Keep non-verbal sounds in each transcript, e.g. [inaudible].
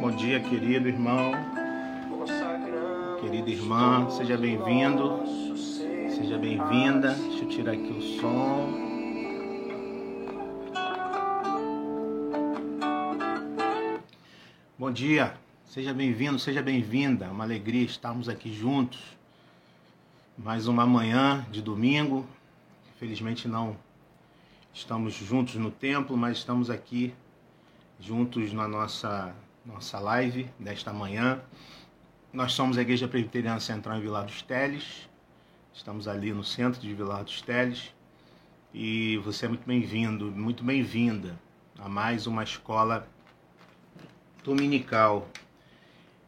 Bom dia, querido irmão, querida irmã, seja bem-vindo, seja bem-vinda. Deixa eu tirar aqui o som. Bom dia, seja bem-vindo, seja bem-vinda. Uma alegria estarmos aqui juntos. Mais uma manhã de domingo. Infelizmente não estamos juntos no templo, mas estamos aqui juntos na nossa nossa live desta manhã. Nós somos a Igreja Presbiteriana Central em Vilar dos Teles. Estamos ali no centro de Vilar dos Teles. E você é muito bem-vindo, muito bem-vinda a mais uma escola dominical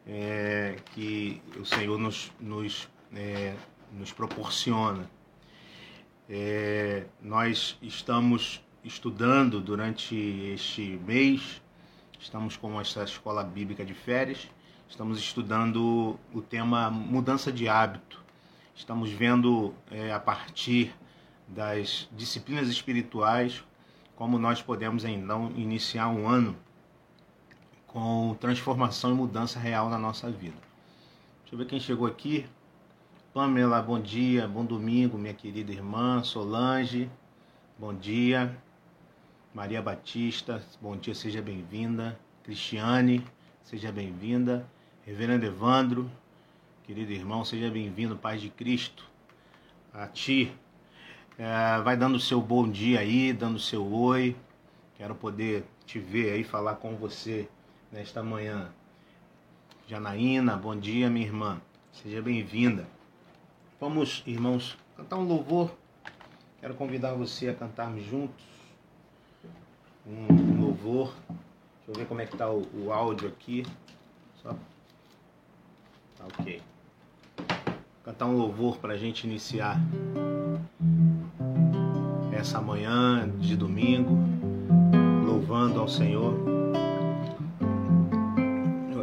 é, que o Senhor nos, nos, é, nos proporciona. É, nós estamos estudando durante este mês Estamos com essa escola bíblica de férias. Estamos estudando o tema mudança de hábito. Estamos vendo é, a partir das disciplinas espirituais como nós podemos então iniciar um ano com transformação e mudança real na nossa vida. Deixa eu ver quem chegou aqui. Pamela, bom dia, bom domingo, minha querida irmã. Solange, bom dia. Maria Batista, bom dia, seja bem-vinda. Cristiane, seja bem-vinda. Reverendo Evandro, querido irmão, seja bem-vindo, Paz de Cristo. A ti, é, vai dando o seu bom dia aí, dando o seu oi. Quero poder te ver aí, falar com você nesta manhã. Janaína, bom dia, minha irmã. Seja bem-vinda. Vamos, irmãos, cantar um louvor. Quero convidar você a cantarmos juntos um louvor. Deixa eu ver como é que tá o, o áudio aqui. Só. Tá ok. Cantar um louvor para a gente iniciar essa manhã de domingo, louvando ao Senhor,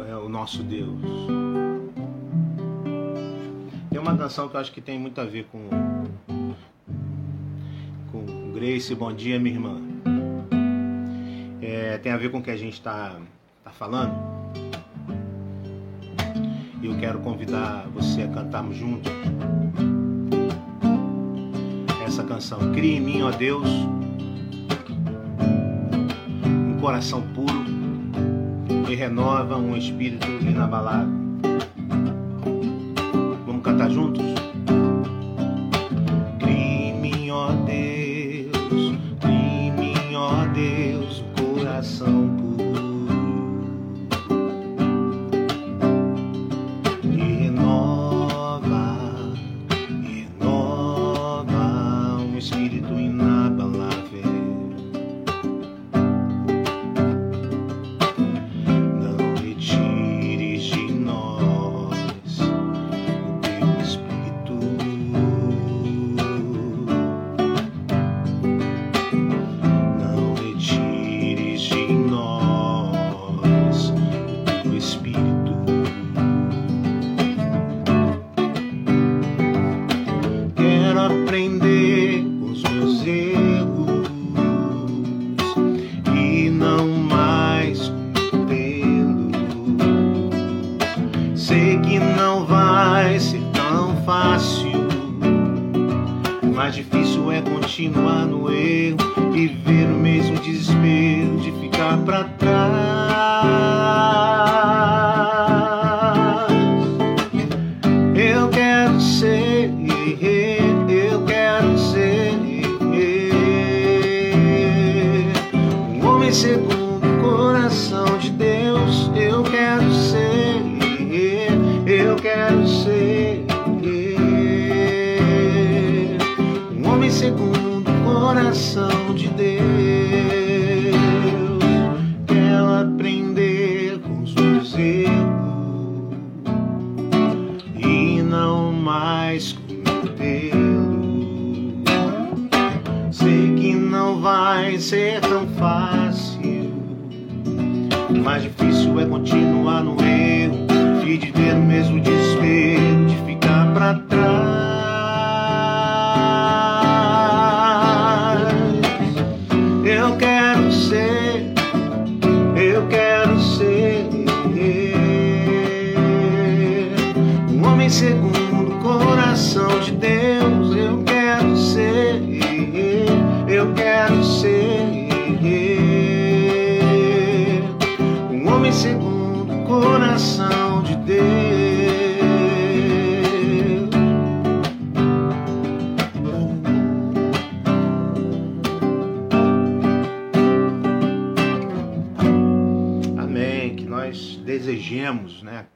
é o nosso Deus. Tem uma canção que eu acho que tem muito a ver com com Grace. Bom dia, minha irmã é, tem a ver com o que a gente está tá falando. E eu quero convidar você a cantarmos juntos essa canção. Cria em mim, ó Deus, um coração puro e renova um espírito inabalável. Vamos cantar juntos?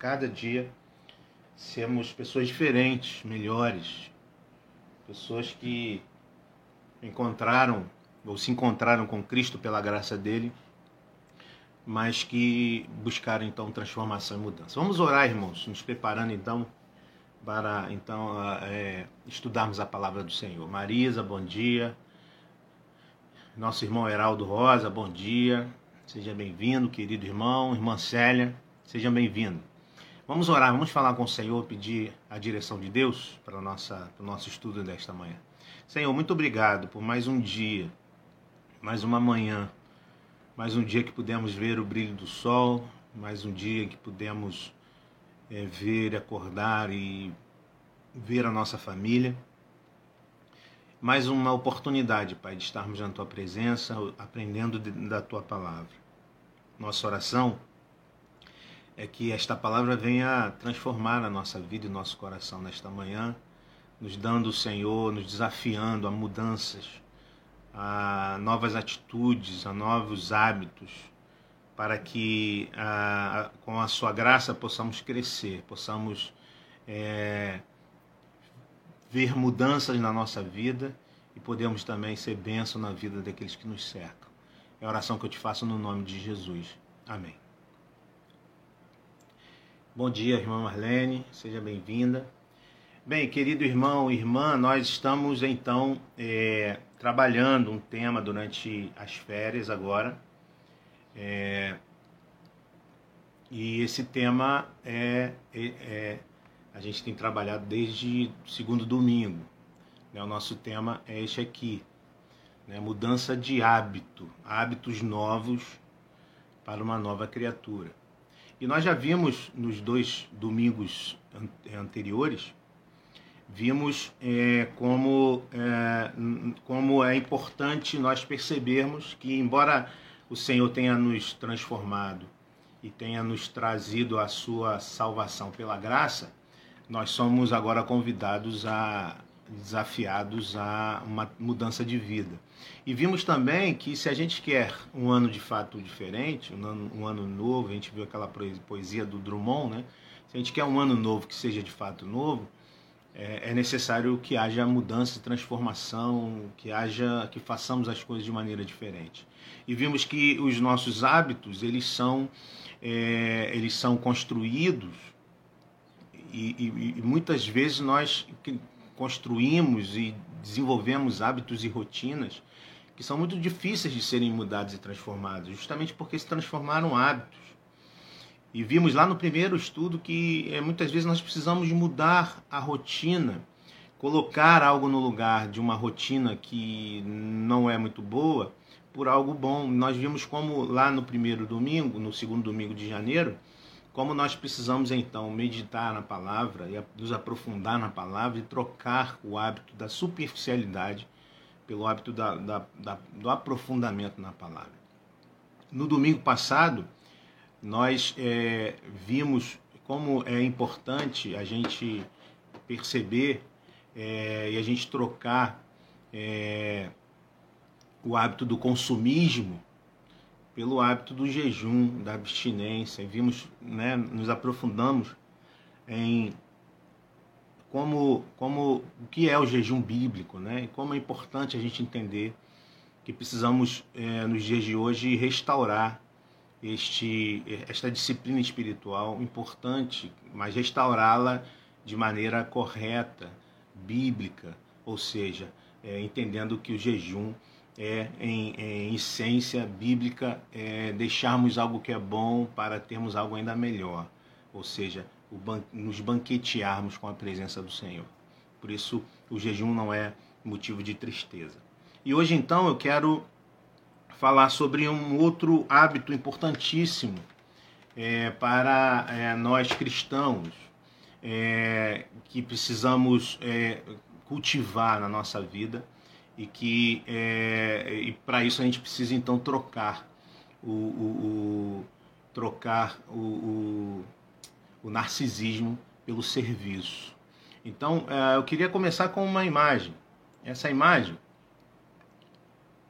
Cada dia sermos pessoas diferentes, melhores, pessoas que encontraram ou se encontraram com Cristo pela graça dele, mas que buscaram então transformação e mudança. Vamos orar, irmãos, nos preparando então para então é, estudarmos a palavra do Senhor. Marisa, bom dia. Nosso irmão Heraldo Rosa, bom dia. Seja bem-vindo, querido irmão, irmã Célia, seja bem-vindo. Vamos orar, vamos falar com o Senhor, pedir a direção de Deus para, nossa, para o nosso estudo desta manhã. Senhor, muito obrigado por mais um dia, mais uma manhã, mais um dia que pudemos ver o brilho do sol, mais um dia que pudemos é, ver, acordar e ver a nossa família. Mais uma oportunidade, Pai, de estarmos na Tua presença, aprendendo da Tua palavra. Nossa oração é que esta palavra venha transformar a nossa vida e nosso coração nesta manhã, nos dando o Senhor, nos desafiando a mudanças, a novas atitudes, a novos hábitos, para que a, com a Sua graça possamos crescer, possamos é, ver mudanças na nossa vida e podemos também ser bênção na vida daqueles que nos cercam. É a oração que eu te faço no nome de Jesus. Amém. Bom dia, irmã Marlene, seja bem-vinda. Bem, querido irmão e irmã, nós estamos então é, trabalhando um tema durante as férias agora. É, e esse tema é, é, é, a gente tem trabalhado desde segundo domingo. Né? O nosso tema é este aqui: né? mudança de hábito, hábitos novos para uma nova criatura. E nós já vimos nos dois domingos anteriores, vimos é, como, é, como é importante nós percebermos que, embora o Senhor tenha nos transformado e tenha nos trazido a sua salvação pela graça, nós somos agora convidados a desafiados a uma mudança de vida. E vimos também que se a gente quer um ano de fato diferente, um ano, um ano novo, a gente viu aquela poesia do Drummond, né? Se a gente quer um ano novo que seja de fato novo, é, é necessário que haja mudança, transformação, que haja, que façamos as coisas de maneira diferente. E vimos que os nossos hábitos eles são, é, eles são construídos e, e, e muitas vezes nós construímos e desenvolvemos hábitos e rotinas que são muito difíceis de serem mudados e transformados, justamente porque se transformaram hábitos. E vimos lá no primeiro estudo que é, muitas vezes nós precisamos mudar a rotina, colocar algo no lugar de uma rotina que não é muito boa por algo bom. Nós vimos como lá no primeiro domingo, no segundo domingo de janeiro, como nós precisamos então meditar na palavra e nos aprofundar na palavra e trocar o hábito da superficialidade pelo hábito da, da, da, do aprofundamento na palavra. No domingo passado, nós é, vimos como é importante a gente perceber é, e a gente trocar é, o hábito do consumismo pelo hábito do jejum, da abstinência. Vimos, né, nos aprofundamos em como, como o que é o jejum bíblico, né? E como é importante a gente entender que precisamos é, nos dias de hoje restaurar este esta disciplina espiritual importante, mas restaurá-la de maneira correta, bíblica, ou seja, é, entendendo que o jejum é, em, em essência bíblica, é, deixarmos algo que é bom para termos algo ainda melhor, ou seja, ban nos banquetearmos com a presença do Senhor. Por isso, o jejum não é motivo de tristeza. E hoje, então, eu quero falar sobre um outro hábito importantíssimo é, para é, nós cristãos. é, que precisamos é, cultivar na nossa vida e que é, e para isso a gente precisa então trocar o, o, o trocar o, o, narcisismo pelo serviço. Então é, eu queria começar com uma imagem. Essa imagem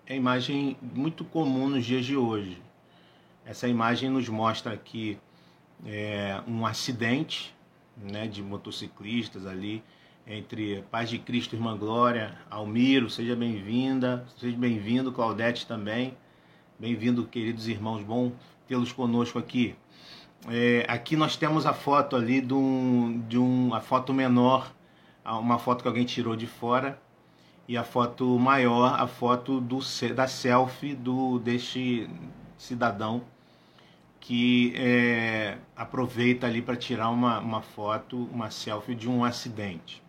é imagem muito comum nos dias de hoje. Essa imagem nos mostra aqui é, um acidente né, de motociclistas ali entre Paz de Cristo, Irmã Glória, Almiro, seja bem-vinda, seja bem-vindo, Claudete também. Bem-vindo, queridos irmãos, bom tê-los conosco aqui. É, aqui nós temos a foto ali de, um, de um, a foto menor, uma foto que alguém tirou de fora, e a foto maior, a foto do, da selfie do deste cidadão que é, aproveita ali para tirar uma, uma foto, uma selfie de um acidente.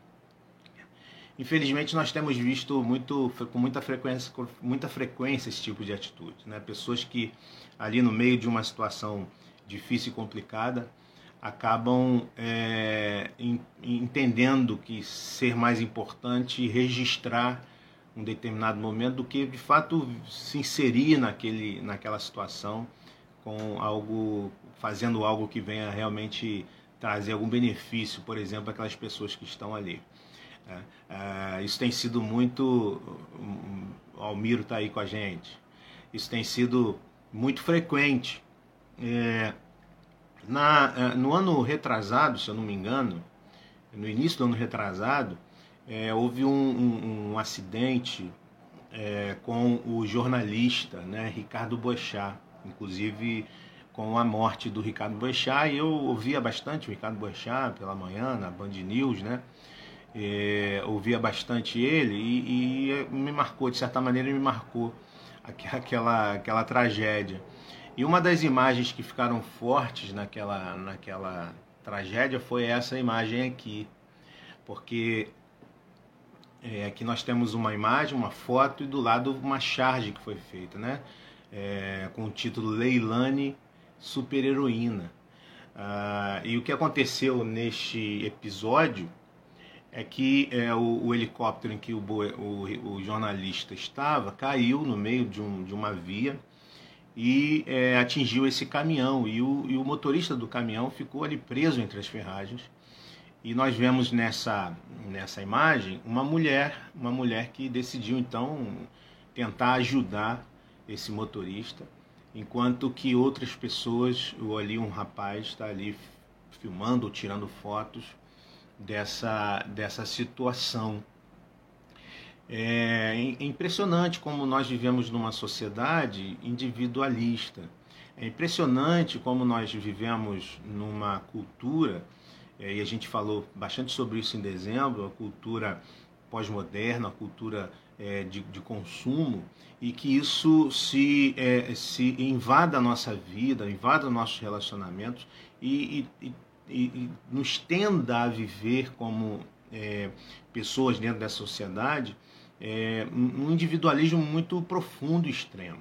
Infelizmente nós temos visto muito, com muita frequência, com muita frequência esse tipo de atitude, né? Pessoas que ali no meio de uma situação difícil e complicada acabam é, entendendo que ser mais importante registrar um determinado momento do que de fato se inserir naquele, naquela situação com algo fazendo algo que venha realmente trazer algum benefício, por exemplo, aquelas pessoas que estão ali. É, isso tem sido muito. O Almiro está aí com a gente. Isso tem sido muito frequente. É, na, é, no ano retrasado, se eu não me engano, no início do ano retrasado, é, houve um, um, um acidente é, com o jornalista né, Ricardo Boechat, inclusive com a morte do Ricardo Boechat, e eu ouvia bastante o Ricardo Boechat pela manhã na Band News, né? É, ouvia bastante ele e, e, me marcou, de certa maneira me marcou [laughs] aquela, aquela tragédia. E uma das imagens que ficaram fortes naquela, naquela tragédia foi essa imagem aqui, porque é, aqui nós temos uma imagem, uma foto e do lado uma charge que foi feita, né? É, com o título Leilani Super Heroína. Ah, e o que aconteceu neste episódio é que é, o, o, helicóptero em que o, o, o, jornalista estava caiu no meio de, um, de uma via e é, atingiu esse caminhão. E o, e o motorista do caminhão ficou ali preso entre as ferragens. E nós vemos nessa nessa imagem uma mulher uma mulher que decidiu então tentar ajudar esse motorista enquanto que outras pessoas ou ali um rapaz está ali filmando ou tirando fotos dessa dessa situação é impressionante como nós vivemos numa sociedade individualista. É impressionante como nós vivemos numa cultura, é, e a gente falou bastante sobre isso em dezembro, a cultura pós-moderna, a cultura é, de, de, consumo, e que isso se, é, se invada a nossa vida, invada nossos relacionamentos e, e, e, e nos tenda a viver como é, pessoas dentro dessa sociedade é, um individualismo muito profundo e extremo.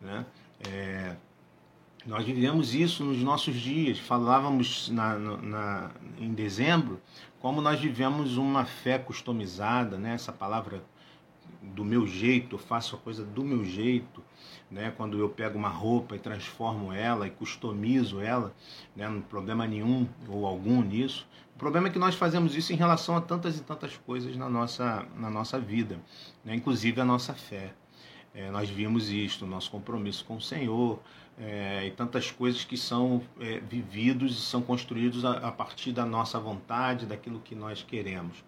Né? É, nós vivemos isso nos nossos dias. Falávamos na, na, em dezembro como nós vivemos uma fé customizada, né? essa palavra do meu jeito, eu faço a coisa do meu jeito, né? quando eu pego uma roupa e transformo ela e customizo ela, né? não problema nenhum ou algum nisso. O problema é que nós fazemos isso em relação a tantas e tantas coisas na nossa, na nossa vida, né? inclusive a nossa fé. É, nós vimos isto, nosso compromisso com o Senhor é, e tantas coisas que são é, vividos e são construídos a, a, partir da nossa vontade, daquilo que nós queremos.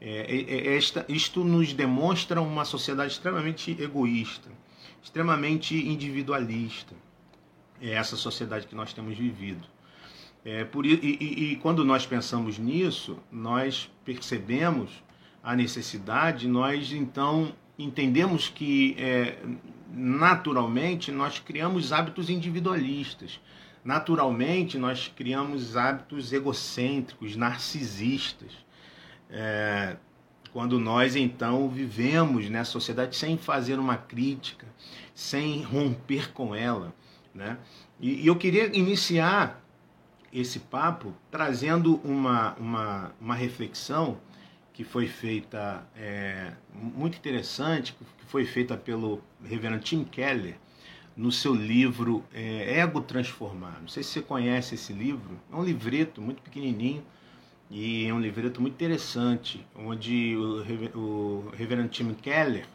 É, é, é, esta, isto nos demonstra uma sociedade extremamente egoísta, extremamente individualista. É essa sociedade que nós temos vivido. É, por, e, e, e quando nós pensamos nisso, nós percebemos a necessidade, nós então entendemos que é, naturalmente nós criamos hábitos individualistas. Naturalmente nós criamos hábitos egocêntricos, narcisistas. É, quando nós então vivemos nessa sociedade sem fazer uma crítica, sem romper com ela. Né? E, e eu queria iniciar esse papo trazendo uma, uma, uma reflexão que foi feita é, muito interessante, que foi feita pelo reverendo Tim Keller no seu livro é, Ego Transformado. Não sei se você conhece esse livro, é um livreto muito pequenininho e é um livreto muito interessante, onde o, o reverendo Tim Keller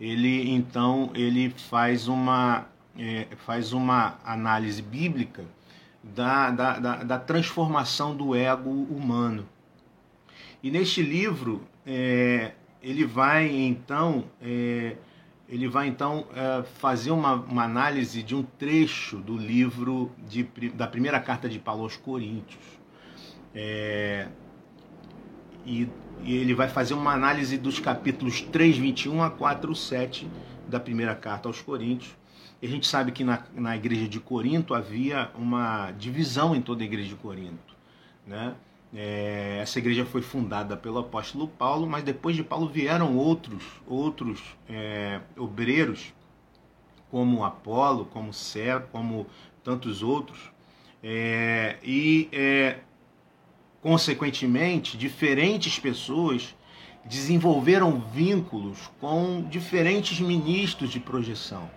ele então ele faz uma é, faz uma análise bíblica da, da, da, da, transformação do ego humano. E neste livro é, ele vai então é, ele vai então é, fazer uma, uma, análise de um trecho do livro de, da primeira carta de Paulo aos Coríntios. É, e, e, ele vai fazer uma análise dos capítulos 3, 21 a 4, 7 da primeira carta aos Coríntios. E a gente sabe que na, na igreja de Corinto havia uma divisão em toda a igreja de Corinto. Né? É, essa igreja foi fundada pelo apóstolo Paulo, mas depois de Paulo vieram outros, outros é, obreiros, como Apolo, como Cé, como tantos outros, é, e é, consequentemente diferentes pessoas desenvolveram vínculos com diferentes ministros de projeção.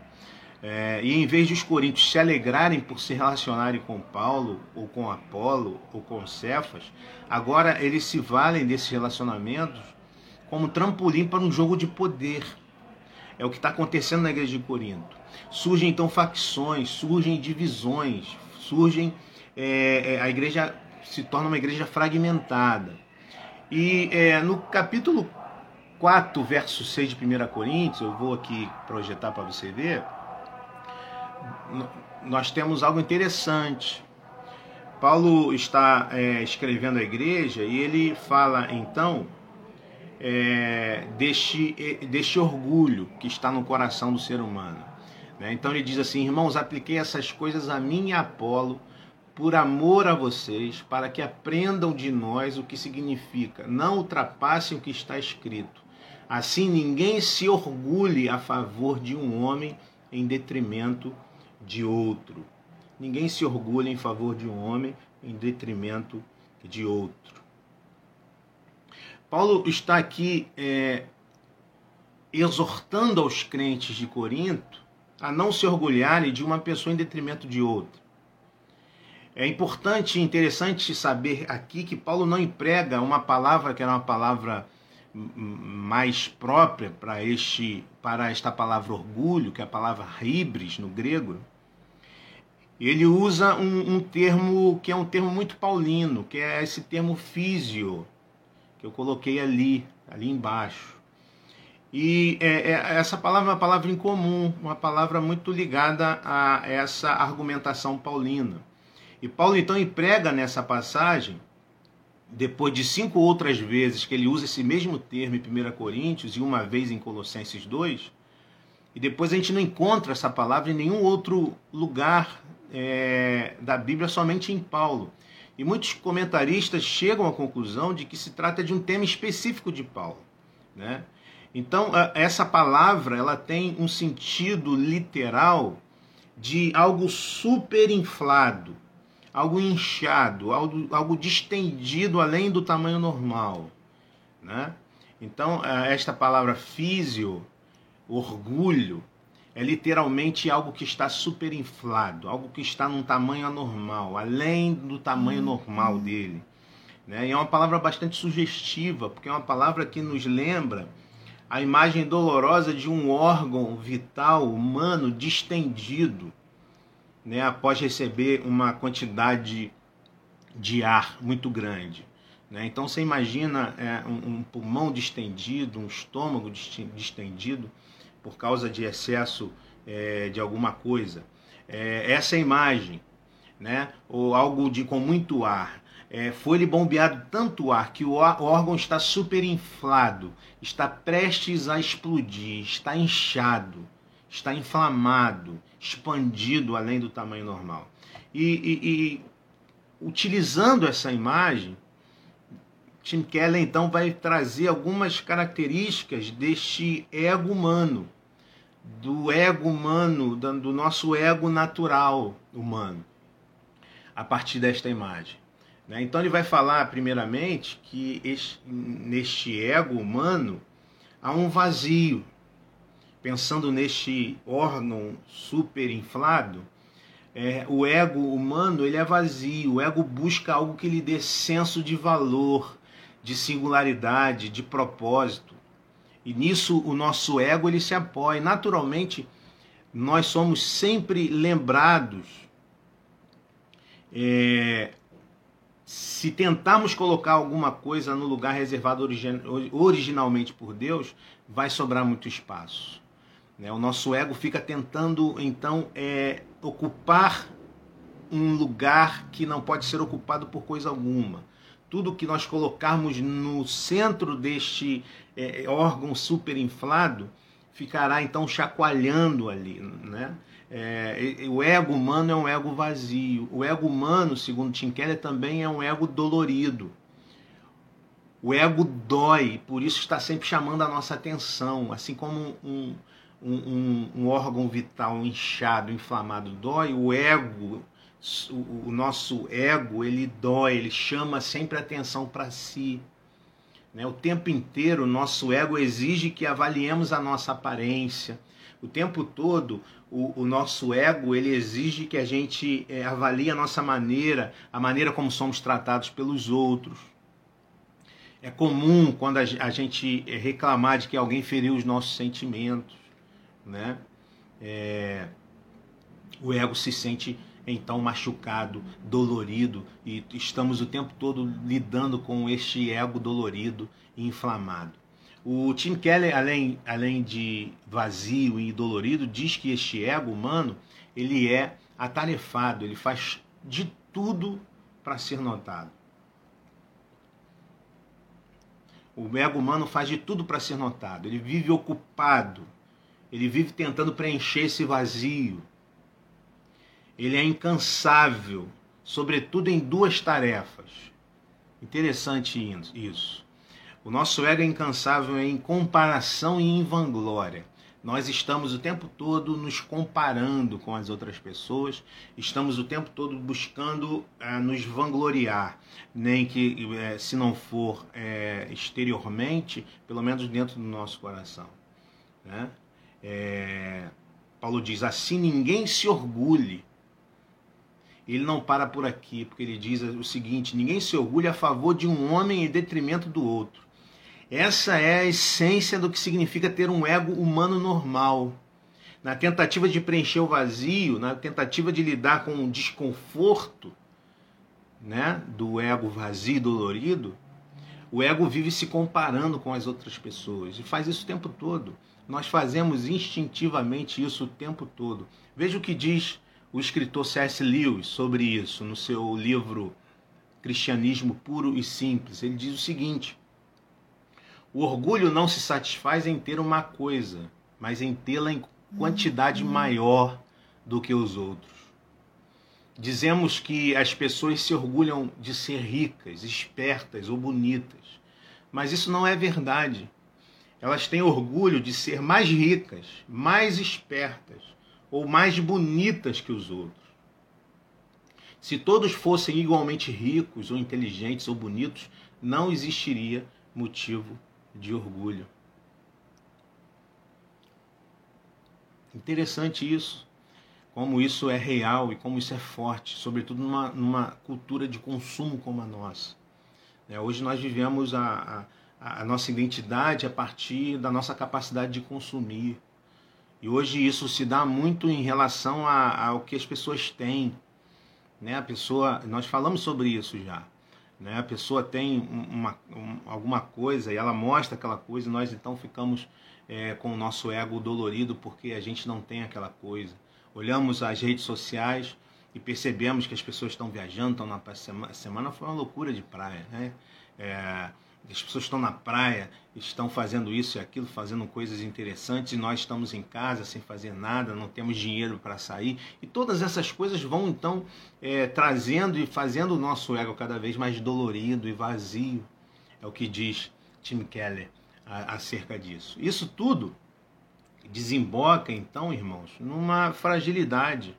É, e em vez de os coríntios se alegrarem por se relacionarem com Paulo, ou com Apolo, ou com Cefas, agora eles se valem desses relacionamentos como trampolim para um jogo de poder. É o que está acontecendo na igreja de Corinto. Surgem então facções, surgem divisões, surgem. É, é, a igreja se torna uma igreja fragmentada. E é, no capítulo 4, verso 6 de 1 Coríntios, eu vou aqui projetar para você ver nós temos algo interessante. Paulo está é, escrevendo a igreja e ele fala então é, deste, deste orgulho que está no coração do ser humano. Né? Então ele diz assim: Irmãos, apliquei essas coisas a mim e a Apolo por amor a vocês, para que aprendam de nós o que significa. Não ultrapassem o que está escrito. Assim ninguém se orgulhe a favor de um homem em detrimento de outro. Ninguém se orgulha em favor de um homem em detrimento de outro. Paulo está aqui é, exortando aos crentes de Corinto a não se orgulharem de uma pessoa em detrimento de outra. É importante e interessante saber aqui que Paulo não emprega uma palavra que era uma palavra mais própria para este para esta palavra orgulho, que é a palavra hibris no grego, ele usa um, um, termo que é um termo muito paulino, que é esse termo físio, que eu coloquei ali, ali embaixo. E é, é, essa palavra é uma palavra incomum, uma palavra muito ligada a essa argumentação paulina. E Paulo então emprega nessa passagem depois de cinco outras vezes que ele usa esse mesmo termo em 1 Coríntios e uma vez em Colossenses 2, e depois a gente não encontra essa palavra em nenhum outro lugar é, da Bíblia, somente em Paulo. E muitos comentaristas chegam à conclusão de que se trata de um tema específico de Paulo. Né? Então, essa palavra ela tem um sentido literal de algo super inflado, algo inchado, algo, algo distendido além do tamanho normal. Né? Então, é, esta palavra físio, orgulho, é literalmente algo que está superinflado, algo que está num tamanho anormal, além do tamanho normal dele. Né? E é uma palavra bastante sugestiva, porque é uma palavra que nos lembra a imagem dolorosa de um órgão vital humano distendido, né, após receber uma quantidade de ar muito grande. Né? Então você imagina é, um, um, pulmão distendido, um estômago distendido por causa de excesso é, de alguma coisa. É, essa imagem, né? ou algo de com muito ar. É, foi-lhe bombeado tanto ar que o órgão está superinflado, está prestes a explodir, está inchado, está inflamado, expandido além do tamanho normal. E, e, e utilizando essa imagem, Tim Keller então vai trazer algumas características deste ego humano, do ego humano, do nosso ego natural humano. a partir desta imagem. Né? Então ele vai falar, primeiramente, que este, neste ego humano há um vazio. Pensando neste órgão super inflado, é, o ego humano ele é vazio. O ego busca algo que lhe dê senso de valor, de singularidade, de propósito. E nisso o nosso ego ele se apoia. Naturalmente, nós somos sempre lembrados é, se tentarmos colocar alguma coisa no lugar reservado origin, originalmente por Deus, vai sobrar muito espaço. Né? O nosso ego fica tentando, então, é, ocupar um lugar que não pode ser ocupado por coisa alguma. Tudo que nós colocarmos no centro deste é, órgão superinflado ficará então chacoalhando ali, né? É, o ego humano é um ego vazio. O ego humano, segundo Tim Keller, também é um ego dolorido. O ego dói, por isso está sempre chamando a nossa atenção. Assim como um, um, um, um órgão vital inchado, inflamado dói, o ego, o, nosso ego, ele dói, ele chama sempre atenção para si. Né? O tempo inteiro, o nosso ego exige que avaliemos a nossa aparência. O tempo todo, o, o, nosso ego ele exige que a gente é, avalie a nossa maneira, a maneira como somos tratados pelos outros. É comum quando a, gente é, reclamar de que alguém feriu os nossos sentimentos, né? É, o ego se sente então machucado, dolorido e estamos o tempo todo lidando com este ego dolorido e inflamado. O Tim Keller, além, além de vazio e dolorido, diz que este ego humano ele é atarefado, ele faz de tudo para ser notado. O ego humano faz de tudo para ser notado. Ele vive ocupado. Ele vive tentando preencher esse vazio. Ele é incansável, sobretudo em duas tarefas. Interessante isso. O nosso ego é incansável em comparação e em vanglória. Nós estamos o tempo todo nos comparando com as outras pessoas, estamos o tempo todo buscando uh, nos vangloriar, nem que, uh, se não for uh, exteriormente, pelo menos dentro do nosso coração. Né? Paulo diz: assim ninguém se orgulhe. Ele não para por aqui, porque ele diz o seguinte: ninguém se orgulha a favor de um homem em detrimento do outro. Essa é a essência do que significa ter um ego humano normal. Na tentativa de preencher o vazio, na tentativa de lidar com o desconforto né, do ego vazio e dolorido, o ego vive se comparando com as outras pessoas e faz isso o tempo todo. Nós fazemos instintivamente isso o tempo todo. Veja o que diz o escritor C.S. Lewis sobre isso no seu livro Cristianismo Puro e Simples. Ele diz o seguinte: o orgulho não se satisfaz em ter uma coisa, mas em tê-la em quantidade uhum. maior do que os outros. Dizemos que as pessoas se orgulham de ser ricas, espertas ou bonitas, mas isso não é verdade. Elas têm orgulho de ser mais ricas, mais espertas ou mais bonitas que os outros. Se todos fossem igualmente ricos ou inteligentes ou bonitos, não existiria motivo de orgulho. Interessante isso, como isso é real e como isso é forte, sobretudo numa, numa cultura de consumo como a nossa. É, hoje nós vivemos a, a, a nossa identidade a partir da nossa capacidade de consumir. E hoje isso se dá muito em relação ao que as pessoas têm. Né? A pessoa, nós falamos sobre isso já. Né? A pessoa tem uma, um, alguma coisa e ela mostra aquela coisa e nós então ficamos é, com o nosso ego dolorido porque a gente não tem aquela coisa. Olhamos as redes sociais e percebemos que as pessoas estão viajando, estão na semana, semana foi uma loucura de praia, né? É, as pessoas estão na praia, estão fazendo isso e aquilo, fazendo coisas interessantes, e nós estamos em casa sem fazer nada, não temos dinheiro para sair. E todas essas coisas vão então é, trazendo e fazendo o nosso ego cada vez mais dolorido e vazio. É o que diz Tim Keller acerca disso. Isso tudo desemboca então, irmãos, numa fragilidade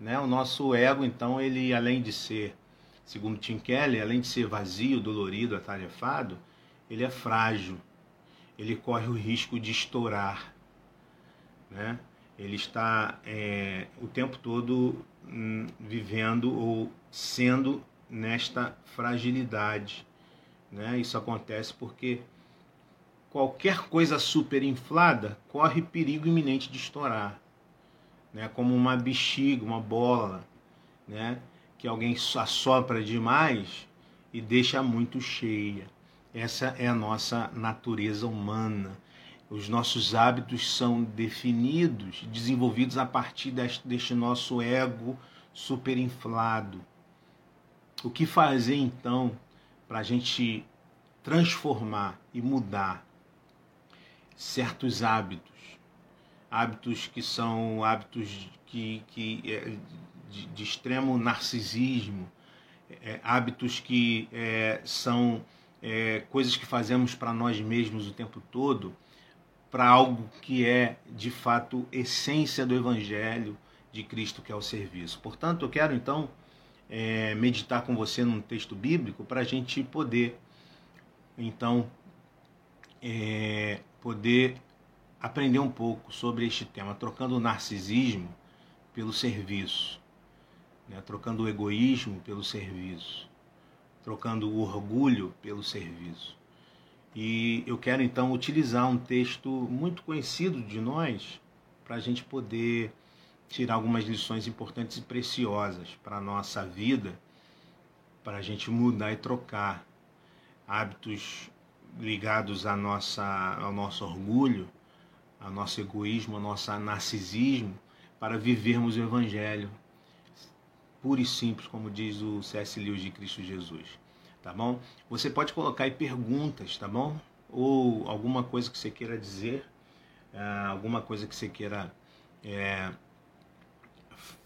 Né? O nosso ego, então, ele além de ser, segundo Tim Keller, além de ser vazio, dolorido, atarefado, ele é frágil. Ele corre o risco de estourar. Né? Ele está é, o tempo todo hum, vivendo ou sendo nesta fragilidade. Né? Isso acontece porque qualquer coisa superinflada corre perigo iminente de estourar, né? Como uma bexiga, uma bola, né? Que alguém assopra demais e deixa muito cheia. Essa é a nossa natureza humana. Os nossos hábitos são definidos, desenvolvidos a partir deste, nosso ego superinflado. O que fazer então para a gente transformar e mudar certos hábitos, hábitos que são hábitos que, que é, de, de, extremo narcisismo, é, hábitos que é, são é, coisas que fazemos para nós mesmos o tempo todo, para algo que é de fato essência do Evangelho de Cristo, que é o serviço. Portanto, eu quero então é, meditar com você num texto bíblico para a gente poder então é, poder aprender um pouco sobre este tema, trocando o narcisismo pelo serviço, né? trocando o egoísmo pelo serviço, trocando o orgulho pelo serviço. E eu quero então utilizar um texto muito conhecido de nós para a gente poder tirar algumas lições importantes e preciosas para a nossa vida, para a gente mudar e trocar hábitos ligados à nossa, ao nosso orgulho, ao nosso egoísmo, ao nosso narcisismo, para vivermos o Evangelho puro e simples, como diz o C.S. Lewis de Cristo Jesus. Tá bom? Você pode colocar aí perguntas, tá bom? Ou alguma coisa que você queira dizer, uh, alguma coisa que você queira é,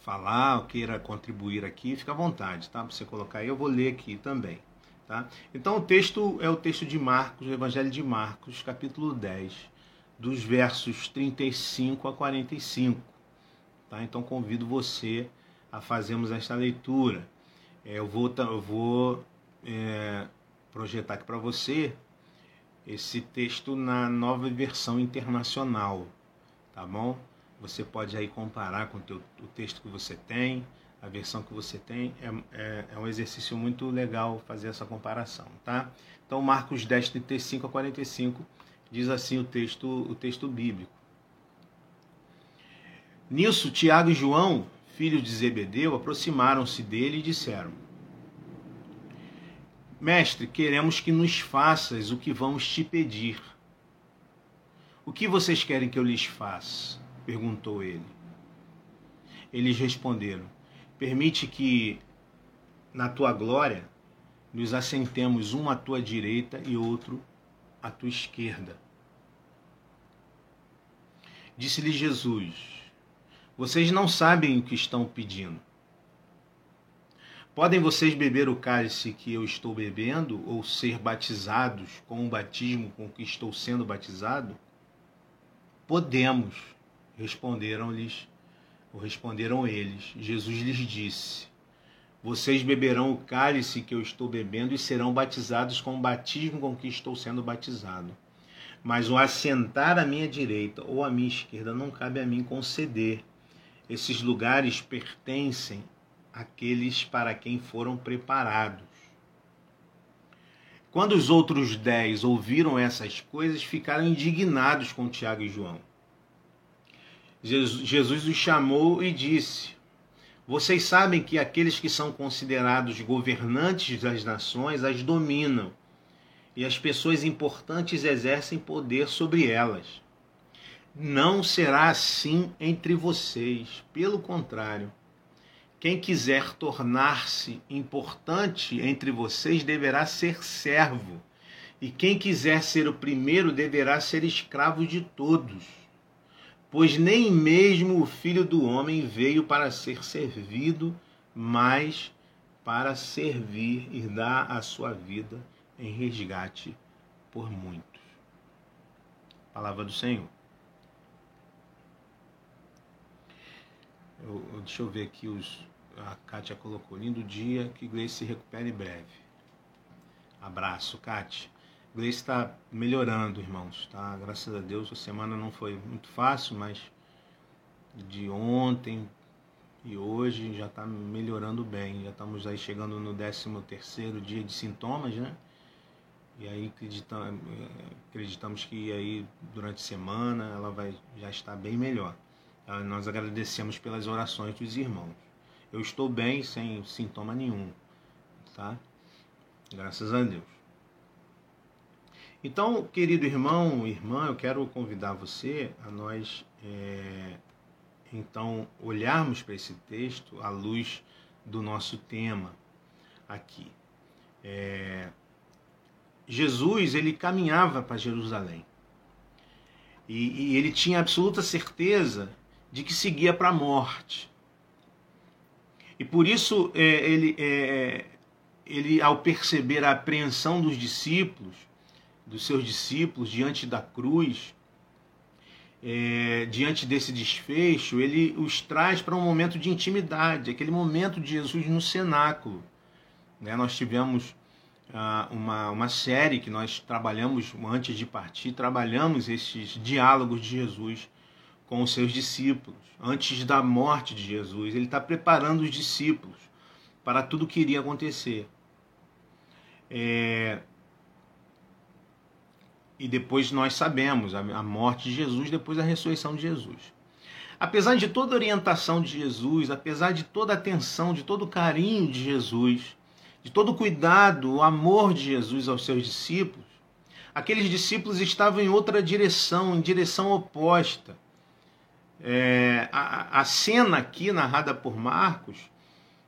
falar, ou queira contribuir aqui, fica à vontade, tá? Para você colocar aí, eu vou ler aqui também. Tá? Então o texto é o texto de Marcos, o Evangelho de Marcos, capítulo 10, dos versos 35 a 45. Tá? Então convido você a fazermos esta leitura. É, eu vou, eu vou é, projetar aqui para você esse texto na nova versão internacional, tá bom? Você pode aí comparar com o, teu, o texto que você tem, a versão que você tem, é, é, é, um exercício muito legal fazer essa comparação, tá? Então, Marcos 10, 35 a 45, diz assim o texto, o texto bíblico. Nisso, Tiago e João, filhos de Zebedeu, aproximaram-se dele e disseram: Mestre, queremos que nos faças o que vamos te pedir. O que vocês querem que eu lhes faça? perguntou ele. Eles responderam: Permite que, na tua glória, nos assentemos um à tua direita e outro à tua esquerda. Disse-lhe Jesus: Vocês não sabem o que estão pedindo. Podem vocês beber o cálice que eu estou bebendo ou ser batizados com o batismo com que estou sendo batizado? Podemos, responderam-lhes ou responderam eles. Jesus lhes disse: Vocês beberão o cálice que eu estou bebendo e serão batizados com o batismo com que estou sendo batizado. Mas o assentar à minha direita ou à minha esquerda não cabe a mim conceder. Esses lugares pertencem àqueles para quem foram preparados. Quando os outros dez ouviram essas coisas, ficaram indignados com Tiago e João. Jesus os chamou e disse: Vocês sabem que aqueles que são considerados governantes das nações as dominam, e as pessoas importantes exercem poder sobre elas. Não será assim entre vocês, pelo contrário. Quem quiser tornar-se importante entre vocês deverá ser servo, e quem quiser ser o primeiro deverá ser escravo de todos pois nem mesmo o filho do homem veio para ser servido, mas para servir e dar a sua vida em resgate por muitos. Palavra do Senhor. Eu, deixa eu ver aqui os. A Kátia colocou. Lindo dia, que Gleice se recupere em breve. Abraço, Kátia. Gleice está melhorando, irmãos, tá? Graças a Deus, a semana não foi muito fácil, mas de ontem e hoje já está melhorando bem. Já estamos aí chegando no 13 terceiro dia de sintomas, né? E aí acreditamos, acreditamos que aí durante a semana ela vai já estar bem melhor. Tá? Nós agradecemos pelas orações dos irmãos. Eu estou bem, sem sintoma nenhum, tá? Graças a Deus. Então, querido irmão, irmã, eu quero convidar você a nós, é, então, olharmos para esse texto à luz do nosso tema aqui. É, Jesus, ele caminhava para Jerusalém. E, e, ele tinha absoluta certeza de que seguia para a morte. E por isso, é, ele, é, ele, ao perceber a apreensão dos discípulos, dos seus discípulos diante da cruz, é, diante desse desfecho, ele os traz para um momento de intimidade, aquele momento de Jesus no cenáculo. Né? Nós tivemos ah, uma, uma série que nós trabalhamos antes de partir, trabalhamos esses diálogos de Jesus com os seus discípulos. Antes da morte de Jesus, ele está preparando os discípulos para tudo que iria acontecer. É... E depois nós sabemos a morte de Jesus, depois a ressurreição de Jesus. Apesar de toda a orientação de Jesus, apesar de toda a atenção, de todo o carinho de Jesus, de todo o cuidado, o amor de Jesus aos seus discípulos, aqueles discípulos estavam em outra direção, em direção oposta. É, a, a cena aqui narrada por Marcos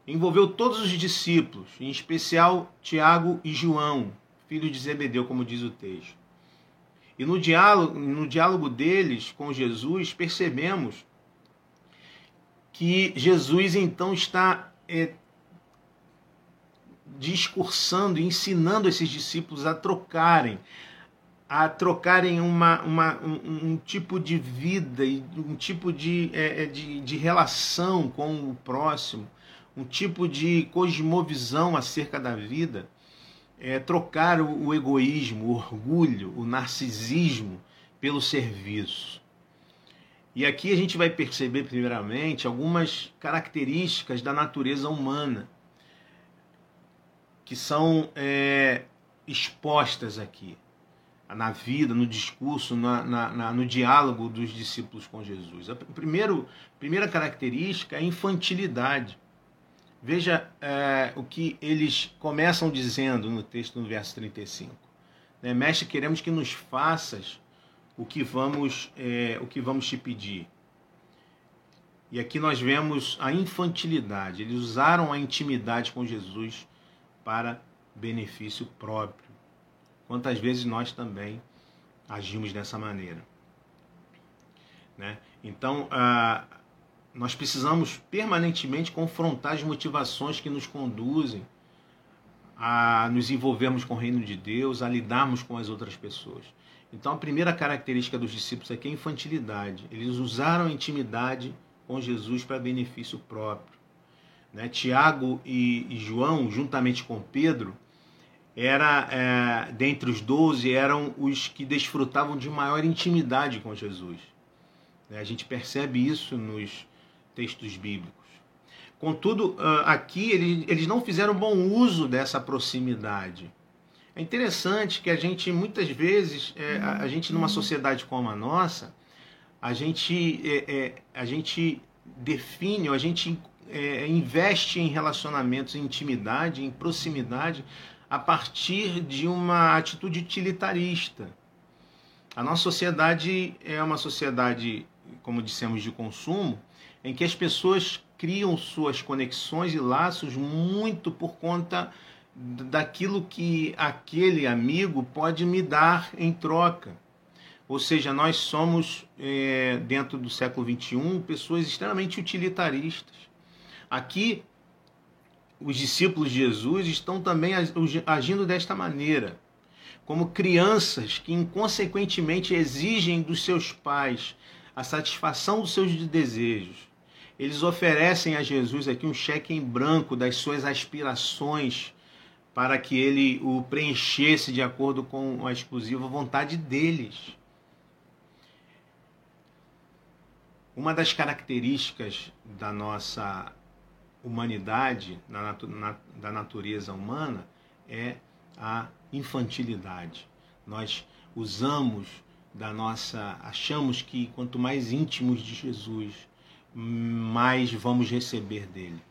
envolveu todos os discípulos, em especial Tiago e João, filhos de Zebedeu, como diz o texto. E no diálogo, no diálogo deles com Jesus, percebemos que Jesus então está é, discursando, ensinando esses discípulos a trocarem, a trocarem uma, uma um, um, tipo de vida e um tipo de, é, é, de, de relação com o próximo, um tipo de cosmovisão acerca da vida, é, trocar o, o egoísmo, o orgulho, o narcisismo pelo serviço. E aqui a gente vai perceber, primeiramente, algumas características da natureza humana que são é, expostas aqui na vida, no discurso, na, na, na, no diálogo dos discípulos com Jesus. A primeiro, primeira característica é a infantilidade. Veja é, o que eles começam dizendo no texto, no verso 35. Né? Mestre, queremos que nos faças o que vamos, é, o que vamos te pedir. E aqui nós vemos a infantilidade. Eles usaram a intimidade com Jesus para benefício próprio. Quantas vezes nós também agimos dessa maneira? Né? Então, ah, nós precisamos permanentemente confrontar as motivações que nos conduzem a nos envolvermos com o reino de Deus, a lidarmos com as outras pessoas. Então, a primeira característica dos discípulos aqui é a infantilidade. Eles usaram a intimidade com Jesus para benefício próprio. Né? Tiago e, e, João, juntamente com Pedro, era é, dentre os doze eram os que desfrutavam de maior intimidade com Jesus. Né? A gente percebe isso nos textos bíblicos. Contudo, ah, aqui eles, não fizeram bom uso dessa proximidade. É interessante que a gente, muitas vezes, é, a, gente numa sociedade como a nossa, a gente, é, é, a gente define, a gente é, investe em relacionamentos, em intimidade, em proximidade, a partir de uma atitude utilitarista. A nossa sociedade é uma sociedade, como dissemos, de consumo, em que as pessoas criam suas conexões e laços muito por conta daquilo que aquele amigo pode me dar em troca. Ou seja, nós somos, é, dentro do século XXI, pessoas extremamente utilitaristas. Aqui, os discípulos de Jesus estão também agindo desta maneira, como crianças que inconsequentemente exigem dos seus pais a satisfação dos seus desejos. eles oferecem a Jesus aqui um cheque em branco das suas aspirações para que ele o preenchesse de acordo com a exclusiva vontade deles. Uma das características da nossa humanidade, na, na, da natureza humana, é a infantilidade. Nós usamos da nossa. achamos que quanto mais íntimos de Jesus, mais vamos receber dele.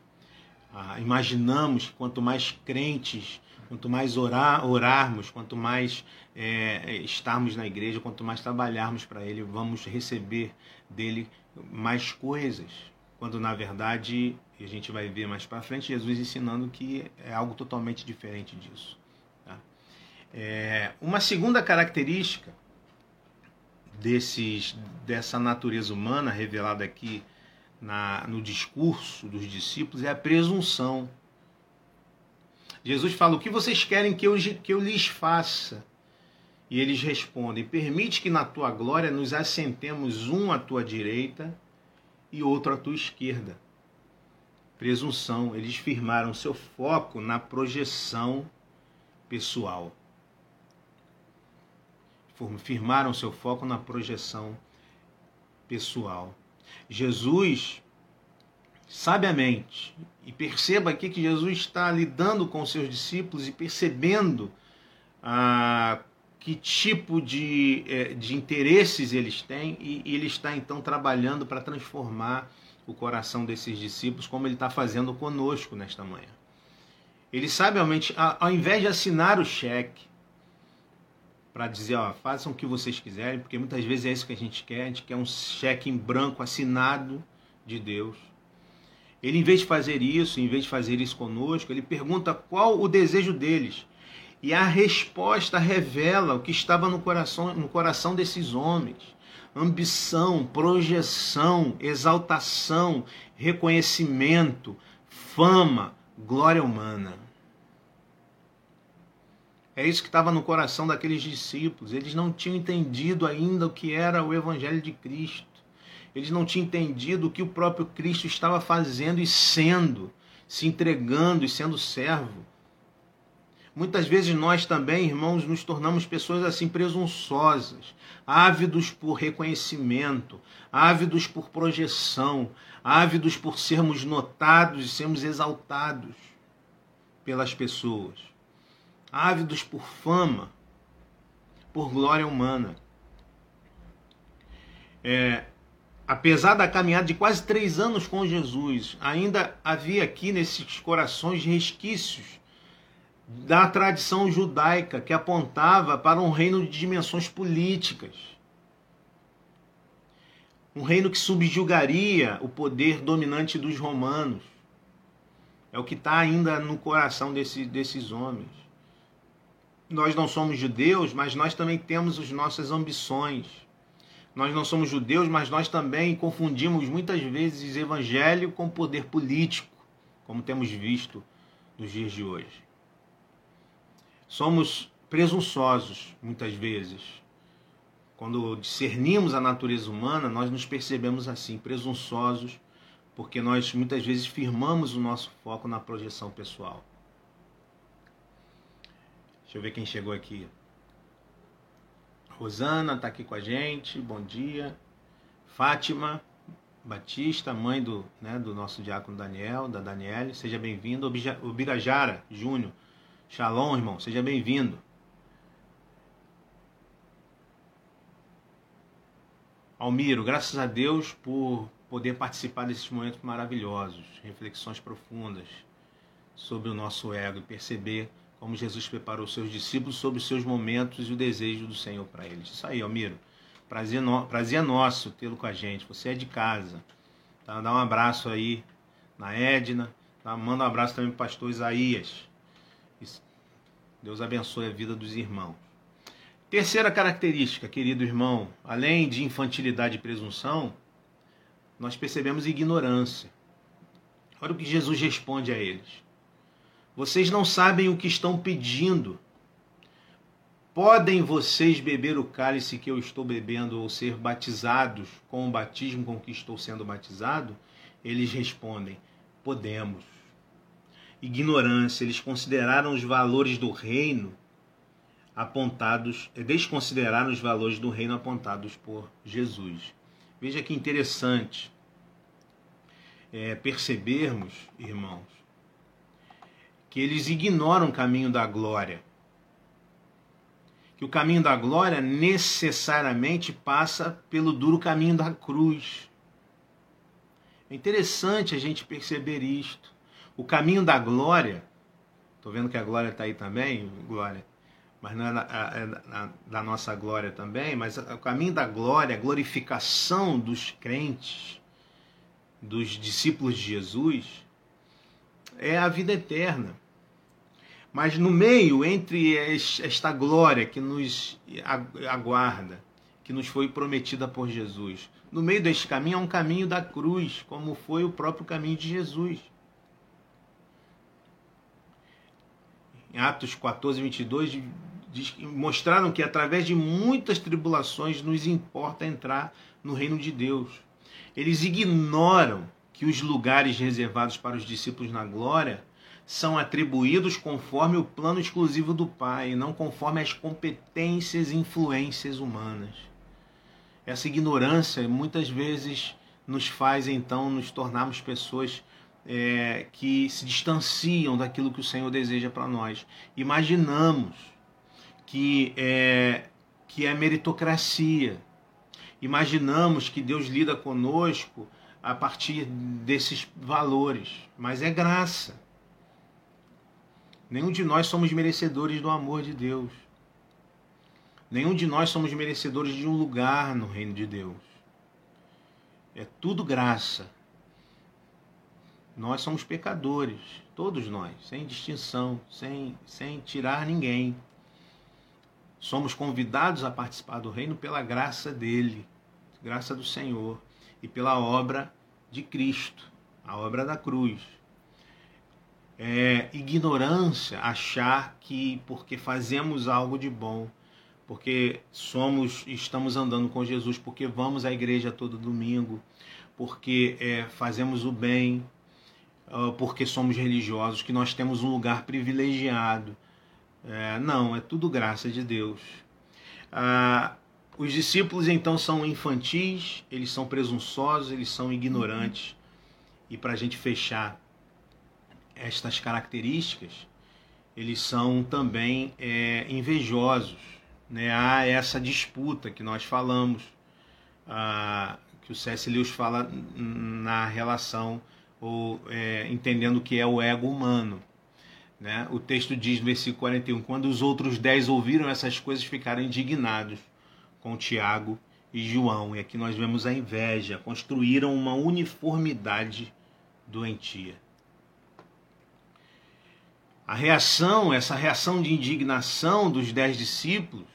Ah, imaginamos que quanto mais crentes, quanto mais orar, orarmos, quanto mais é, estarmos na igreja, quanto mais trabalharmos para ele, vamos receber dele mais coisas. Quando na verdade, a gente vai ver mais para frente, Jesus ensinando que é algo totalmente diferente disso. Tá? É, uma segunda característica desses, dessa natureza humana revelada aqui na, no discurso dos discípulos é a presunção. Jesus fala: O que vocês querem que eu, que eu lhes faça? E eles respondem: Permite que na tua glória nos assentemos um à tua direita e outro à tua esquerda. Presunção. Eles firmaram seu foco na projeção pessoal. Firmaram seu foco na projeção pessoal. Jesus, sabiamente, e perceba aqui que Jesus está lidando com seus discípulos e percebendo ah, que tipo de, eh, de interesses eles têm, e, e ele está então trabalhando para transformar o coração desses discípulos, como ele está fazendo conosco nesta manhã. Ele sabiamente, ao invés de assinar o cheque, para dizer, ó, façam o que vocês quiserem, porque muitas vezes é isso que a gente quer, a gente quer um cheque em branco assinado de Deus. Ele, em vez de fazer isso, em vez de fazer isso conosco, ele pergunta qual o desejo deles. E a resposta revela o que estava no coração, no coração desses homens: ambição, projeção, exaltação, reconhecimento, fama, glória humana. É isso que estava no coração daqueles discípulos. Eles não tinham entendido ainda o que era o Evangelho de Cristo. Eles não tinham entendido o que o próprio Cristo estava fazendo e sendo, se entregando e sendo servo. Muitas vezes nós também, irmãos, nos tornamos pessoas assim presunçosas, ávidos por reconhecimento, ávidos por projeção, ávidos por sermos notados e sermos exaltados pelas pessoas ávidos por fama, por glória humana. É, apesar da caminhada de quase três anos com Jesus, ainda havia aqui nesses corações resquícios da tradição judaica que apontava para um reino de dimensões políticas. Um reino que subjugaria o poder dominante dos romanos. É o que está ainda no coração desse, desses homens nós não somos judeus, mas nós também temos as nossas ambições. Nós não somos judeus, mas nós também confundimos muitas vezes evangelho com poder político, como temos visto nos dias de hoje. Somos presunçosos muitas vezes. Quando discernimos a natureza humana, nós nos percebemos assim, presunçosos, porque nós muitas vezes firmamos o nosso foco na projeção pessoal. Deixa eu ver quem chegou aqui. Rosana está aqui com a gente, bom dia. Fátima Batista, mãe do, né, do nosso diácono Daniel, da Daniele, seja bem-vindo. O Júnior, Shalom, irmão, seja bem-vindo. Almiro, graças a Deus por poder participar desses momentos maravilhosos, reflexões profundas sobre o nosso ego e perceber como Jesus preparou seus discípulos sobre os seus momentos e o desejo do Senhor para eles. Isso aí, Almiro. Prazer, no... Prazer nosso tê-lo com a gente. Você é de casa. Tá? Dá um abraço aí na Edna. Tá? Manda um abraço também para o pastor Isaías. Deus abençoe a vida dos irmãos. Terceira característica, querido irmão, além de infantilidade e presunção, nós percebemos ignorância. Olha o que Jesus responde a eles. Vocês não sabem o que estão pedindo. Podem vocês beber o cálice que eu estou bebendo ou ser batizados com o batismo com que estou sendo batizado? eles respondem: podemos. Ignorância, eles consideraram os valores do reino apontados, desconsideraram os valores do reino apontados por Jesus. Veja que interessante é, percebermos, irmãos, que eles ignoram o caminho da glória. Que o caminho da glória necessariamente passa pelo duro caminho da cruz. É interessante a gente perceber isto. O caminho da glória, estou vendo que a glória está aí também, glória, mas não é, na, é na, da nossa glória também, mas o caminho da glória, a glorificação dos crentes, dos discípulos de Jesus, é a vida eterna. Mas no meio, entre esta glória que nos aguarda, que nos foi prometida por Jesus, no meio deste caminho é um caminho da cruz, como foi o próprio caminho de Jesus. Em Atos 14, 22, diz, mostraram que através de muitas tribulações nos importa entrar no reino de Deus. Eles ignoram que os lugares reservados para os discípulos na glória são atribuídos conforme o plano exclusivo do Pai, não conforme as competências e influências humanas. Essa ignorância muitas vezes nos faz então nos tornarmos pessoas é, que se distanciam daquilo que o Senhor deseja para nós. Imaginamos que é, que é meritocracia, Imaginamos que Deus lida conosco a partir desses valores, mas é graça. Nenhum de nós somos merecedores do amor de Deus. Nenhum de nós somos merecedores de um lugar no reino de Deus. É tudo graça. Nós somos pecadores, todos nós, sem distinção, sem, sem tirar ninguém. Somos convidados a participar do reino pela graça dele, graça do Senhor, e pela obra de Cristo, a obra da cruz. É ignorância achar que porque fazemos algo de bom, porque somos, estamos andando com Jesus, porque vamos à igreja todo domingo, porque é, fazemos o bem, ah, porque somos religiosos, que nós temos um lugar privilegiado é, não, é tudo graça de Deus. Ah, os discípulos então são infantis, eles são presunçosos, eles são ignorantes. E para a gente fechar estas características, eles são também é, invejosos. Né? Há essa disputa que nós falamos, ah, que o C.S. Lewis fala na relação, ou é, entendendo o que é o ego humano. Né? O texto diz no versículo 41: Quando os outros dez ouviram essas coisas, ficaram indignados com Tiago e João. E aqui nós vemos a inveja, construíram uma uniformidade doentia. A reação, essa reação de indignação dos dez discípulos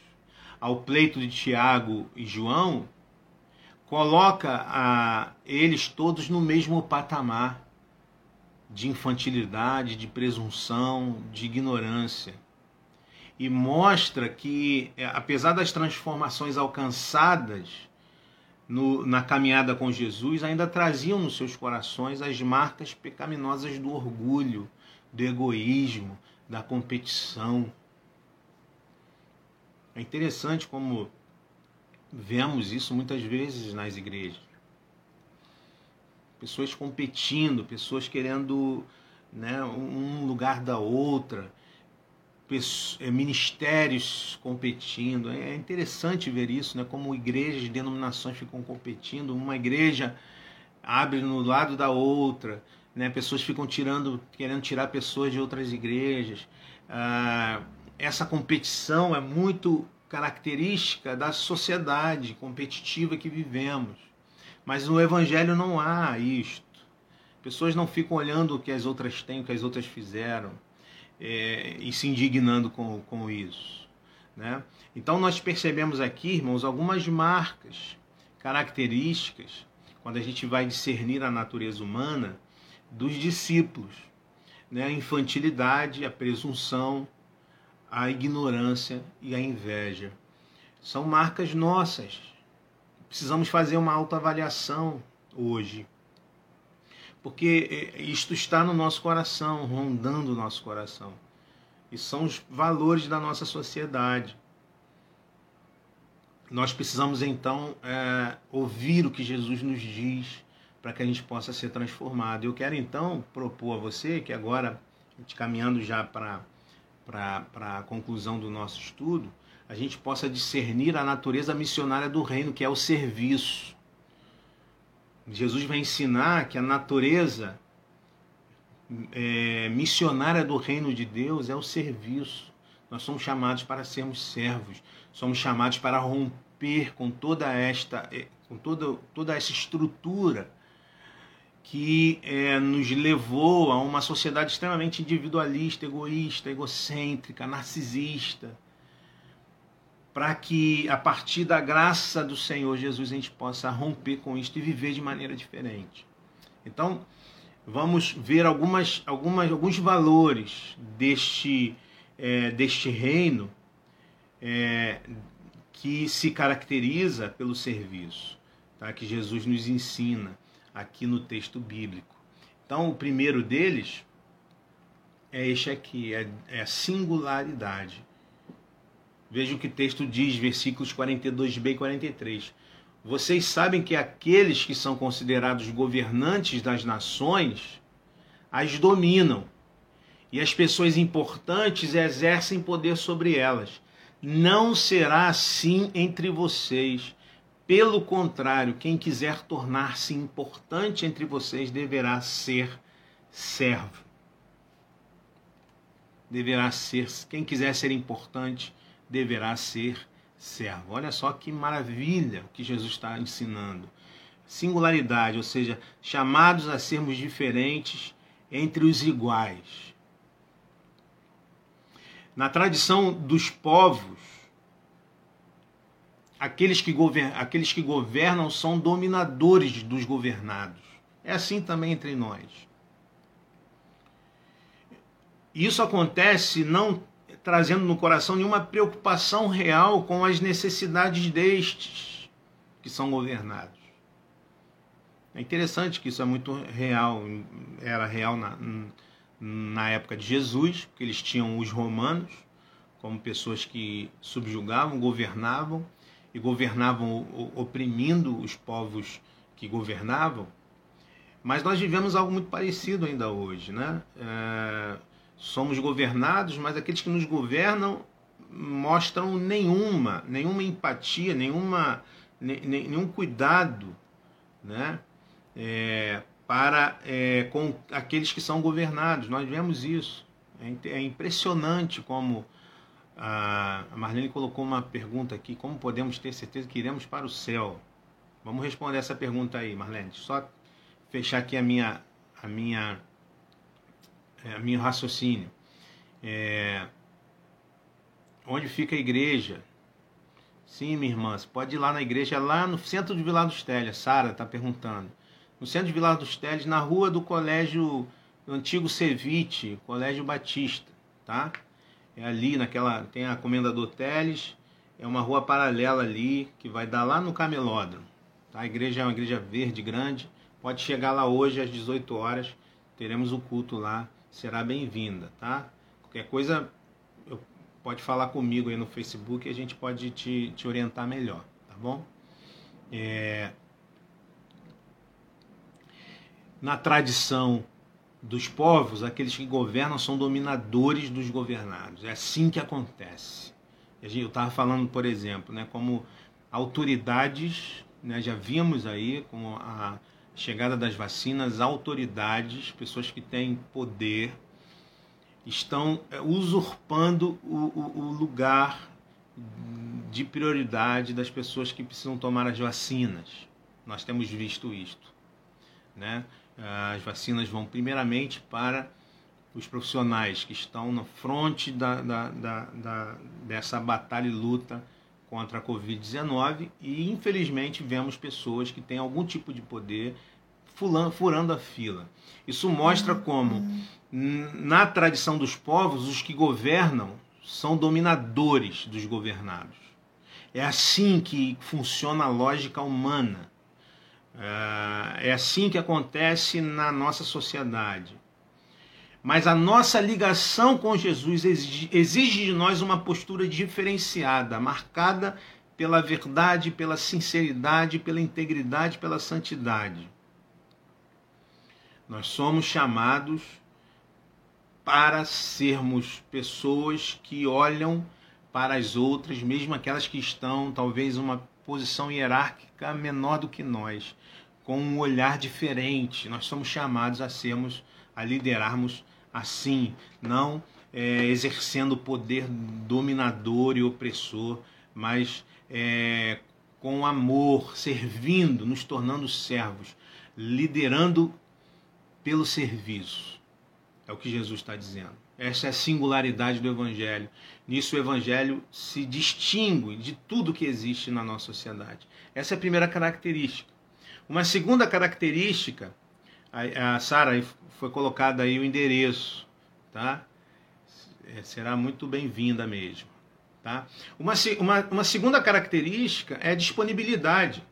ao pleito de Tiago e João, coloca a eles todos no mesmo patamar de infantilidade, de presunção, de ignorância. E mostra que, é, apesar das transformações alcançadas no, na caminhada com Jesus, ainda traziam nos seus corações as marcas pecaminosas do orgulho, do egoísmo, da competição. É interessante como vemos isso muitas vezes nas igrejas pessoas competindo, pessoas querendo né, um lugar da outra, é, ministérios competindo. É interessante ver isso, né, como igrejas, denominações ficam competindo. Uma igreja abre no lado da outra, né, pessoas ficam tirando, querendo tirar pessoas de outras igrejas. Ah, essa competição é muito característica da sociedade competitiva que vivemos. Mas no Evangelho não há isto. Pessoas não ficam olhando o que as outras têm, o que as outras fizeram, é, e se indignando com, com isso. Né? Então nós percebemos aqui, irmãos, algumas marcas, características, quando a gente vai discernir a natureza humana, dos discípulos. Né? A infantilidade, a presunção, a ignorância e a inveja. São marcas nossas, Precisamos fazer uma autoavaliação hoje. porque é, isto está no nosso coração, rondando o nosso coração. E são os valores da nossa sociedade. Nós precisamos então é, ouvir o que Jesus nos diz para que a gente possa ser transformado. Eu quero então propor a você que agora, caminhando já para a conclusão do nosso estudo, a gente possa discernir a natureza missionária do reino, que é o serviço. Jesus vai ensinar que a natureza é, missionária do reino de Deus é o serviço. Nós somos chamados para sermos servos, somos chamados para romper com toda esta, é, com toda, toda essa estrutura que é, nos levou a uma sociedade extremamente individualista, egoísta, egocêntrica, narcisista, para que a partir da graça do Senhor Jesus a gente possa romper com isso e viver de maneira diferente. Então, vamos ver algumas, algumas, alguns valores deste, é, deste reino é, que se caracteriza pelo serviço, tá? que Jesus nos ensina aqui no texto bíblico. Então, o primeiro deles é este aqui, é, é a singularidade. Veja o que o texto diz, versículos 42b e 43. Vocês sabem que aqueles que são considerados governantes das nações as dominam, e as pessoas importantes exercem poder sobre elas. Não será assim entre vocês. Pelo contrário, quem quiser tornar-se importante entre vocês deverá ser servo. Deverá ser, quem quiser ser importante deverá ser servo. Olha só que maravilha o que Jesus está ensinando. Singularidade, ou seja, chamados a sermos diferentes entre os iguais. Na tradição dos povos, aqueles que, governam, aqueles que governam são dominadores dos governados. É assim também entre nós. Isso acontece não trazendo no coração nenhuma preocupação real com as necessidades destes que são governados. É interessante que isso é muito real, era real na, na época de Jesus, porque eles tinham os romanos como pessoas que subjugavam, governavam e governavam oprimindo os povos que governavam. Mas nós vivemos algo muito parecido ainda hoje, né? É somos governados, mas aqueles que nos governam mostram nenhuma, nenhuma empatia, nenhuma, nenhum cuidado, né? É, para é, com aqueles que são governados. Nós vemos isso. É, é impressionante como a Marlene colocou uma pergunta aqui: como podemos ter certeza que iremos para o céu? Vamos responder essa pergunta aí, Marlene. Só fechar aqui a minha, a minha é, meu raciocínio. É, onde fica a igreja? Sim, minha irmã, você pode ir lá na igreja, lá no centro de Vila dos Teles. Sara está perguntando. No centro de Vila dos Teles, na rua do colégio do antigo Ceviche, Colégio Batista, tá? É ali naquela. Tem a Comendador Teles, é uma rua paralela ali que vai dar lá no Camelódromo. Tá? A igreja é uma igreja verde, grande. Pode chegar lá hoje às 18 horas. Teremos o culto lá será bem-vinda, tá? Qualquer coisa, eu, pode falar comigo aí no Facebook e a gente pode te, te orientar melhor, tá bom? É... Na tradição dos povos, aqueles que governam são dominadores dos governados. É assim que acontece. Eu estava falando, por exemplo, né, como autoridades, né, já vimos aí com a chegada das vacinas, autoridades, pessoas que têm poder, estão é, usurpando o, o, o lugar de prioridade das pessoas que precisam tomar as vacinas. Nós temos visto isto. Né? As vacinas vão primeiramente para os profissionais que estão na fronte da, da, da, da dessa batalha e luta contra a Covid-19 e infelizmente vemos pessoas que têm algum tipo de poder furando a fila. Isso mostra como, na tradição dos povos, os que governam são dominadores dos governados. É assim que funciona a lógica humana. É assim que acontece na nossa sociedade. Mas a nossa ligação com Jesus exige de nós uma postura diferenciada, marcada pela verdade, pela sinceridade, pela integridade, pela santidade. Nós somos chamados para sermos pessoas que olham para as outras, mesmo aquelas que estão talvez uma posição hierárquica menor do que nós, com um olhar diferente. Nós somos chamados a sermos, a liderarmos assim, não é, exercendo poder dominador e opressor, mas é, com amor, servindo, nos tornando servos, liderando pelo serviço. É o que Jesus está dizendo. Essa é a singularidade do Evangelho. Nisso o Evangelho se distingue de tudo que existe na nossa sociedade. Essa é a primeira característica. Uma segunda característica, a, a Sara foi colocado aí o endereço, tá? É, será muito bem-vinda mesmo, tá? Uma, uma, uma segunda característica é a disponibilidade.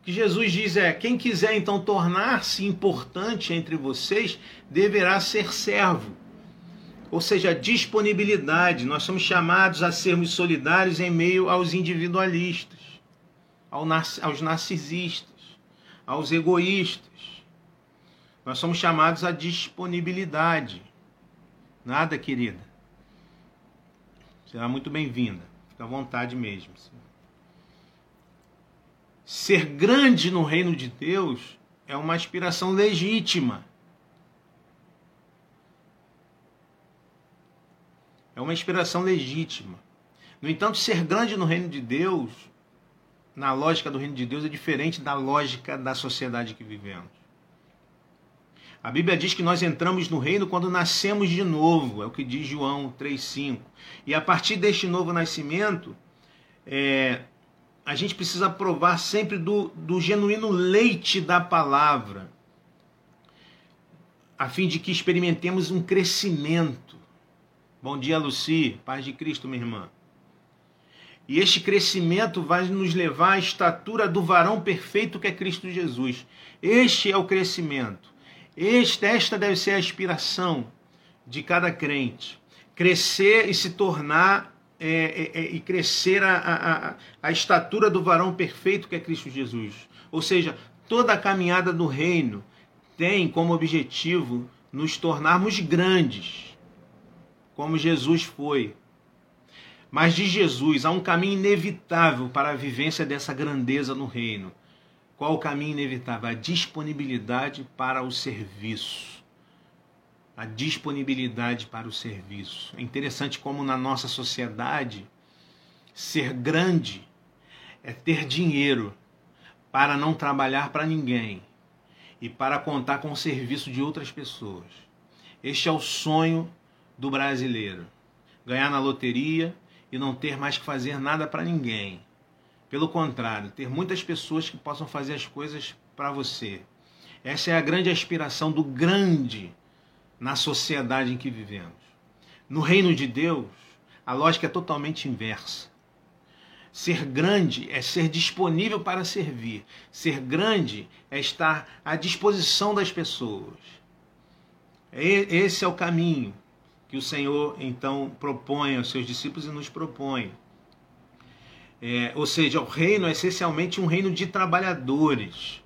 O que Jesus diz é: quem quiser então tornar-se importante entre vocês, deverá ser servo. Ou seja, disponibilidade. Nós somos chamados a sermos solidários em meio aos individualistas, aos narcisistas aos egoístas. Nós somos chamados à disponibilidade. Nada, querida. Será muito bem-vinda. Fica à vontade mesmo. Ser grande no reino de Deus é uma aspiração legítima. Uma inspiração legítima. No entanto, ser grande no reino de Deus na lógica do reino de Deus é diferente da lógica da sociedade que vivemos. A Bíblia diz que nós entramos no reino quando nascemos de novo, é o que diz João 3,5. E a partir deste novo nascimento, é, a gente precisa provar sempre do, do genuíno leite da palavra, a fim de que experimentemos um crescimento. Bom dia, Luci, paz de Cristo, minha irmã. E este crescimento vai nos levar à estatura do varão perfeito que é Cristo Jesus. Este é o crescimento. Este, esta deve ser a aspiração de cada crente. Crescer e se tornar é, é, é, e crescer a, a, a estatura do varão perfeito que é Cristo Jesus. Ou seja, toda a caminhada do reino tem como objetivo nos tornarmos grandes, como Jesus foi. Mas de Jesus há um caminho inevitável para a vivência dessa grandeza no reino. Qual o caminho inevitável? A disponibilidade para o serviço. A disponibilidade para o serviço. É interessante como na nossa sociedade ser grande é ter dinheiro para não trabalhar para ninguém e para contar com o serviço de outras pessoas. Este é o sonho do brasileiro. Ganhar na loteria, e não ter mais que fazer nada para ninguém. Pelo contrário, ter muitas pessoas que possam fazer as coisas para você. Essa é a grande aspiração do grande na sociedade em que vivemos. No reino de Deus, a lógica é totalmente inversa. Ser grande é ser disponível para servir. Ser grande é estar à disposição das pessoas. Esse é o caminho que o Senhor então propõe aos seus discípulos e nos propõe. É, ou seja, o reino é essencialmente um reino de trabalhadores.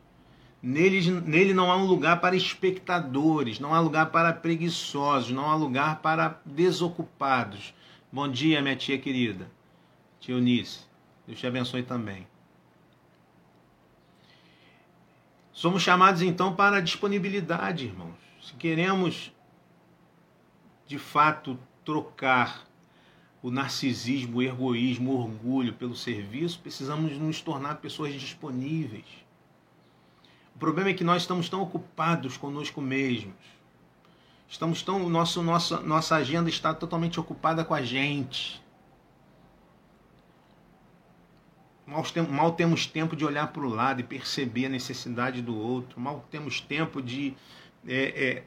Nele, nele não há um lugar para espectadores, não há lugar para preguiçosos, não há lugar para desocupados. Bom dia, minha tia querida, tia Eunice. Deus te abençoe também. Somos chamados então para a disponibilidade, irmãos. Se queremos de fato trocar o narcisismo, o egoísmo, o orgulho pelo serviço, precisamos nos tornar pessoas disponíveis. O problema é que nós estamos tão ocupados conosco mesmos. Estamos tão nosso nossa nossa agenda está totalmente ocupada com a gente. Mal, mal temos tempo de olhar para o lado e perceber a necessidade do outro. Mal temos tempo de é, é,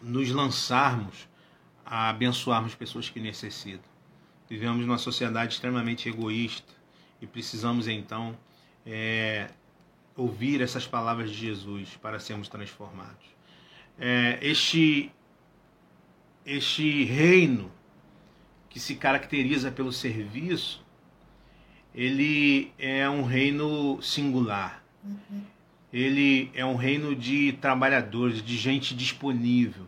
nos lançarmos a abençoarmos pessoas que necessitam. Vivemos numa sociedade extremamente egoísta e precisamos então é, ouvir essas palavras de Jesus para sermos transformados. É, este, este reino que se caracteriza pelo serviço, ele é um reino singular. Uhum. Ele é um reino de trabalhadores, de gente disponível,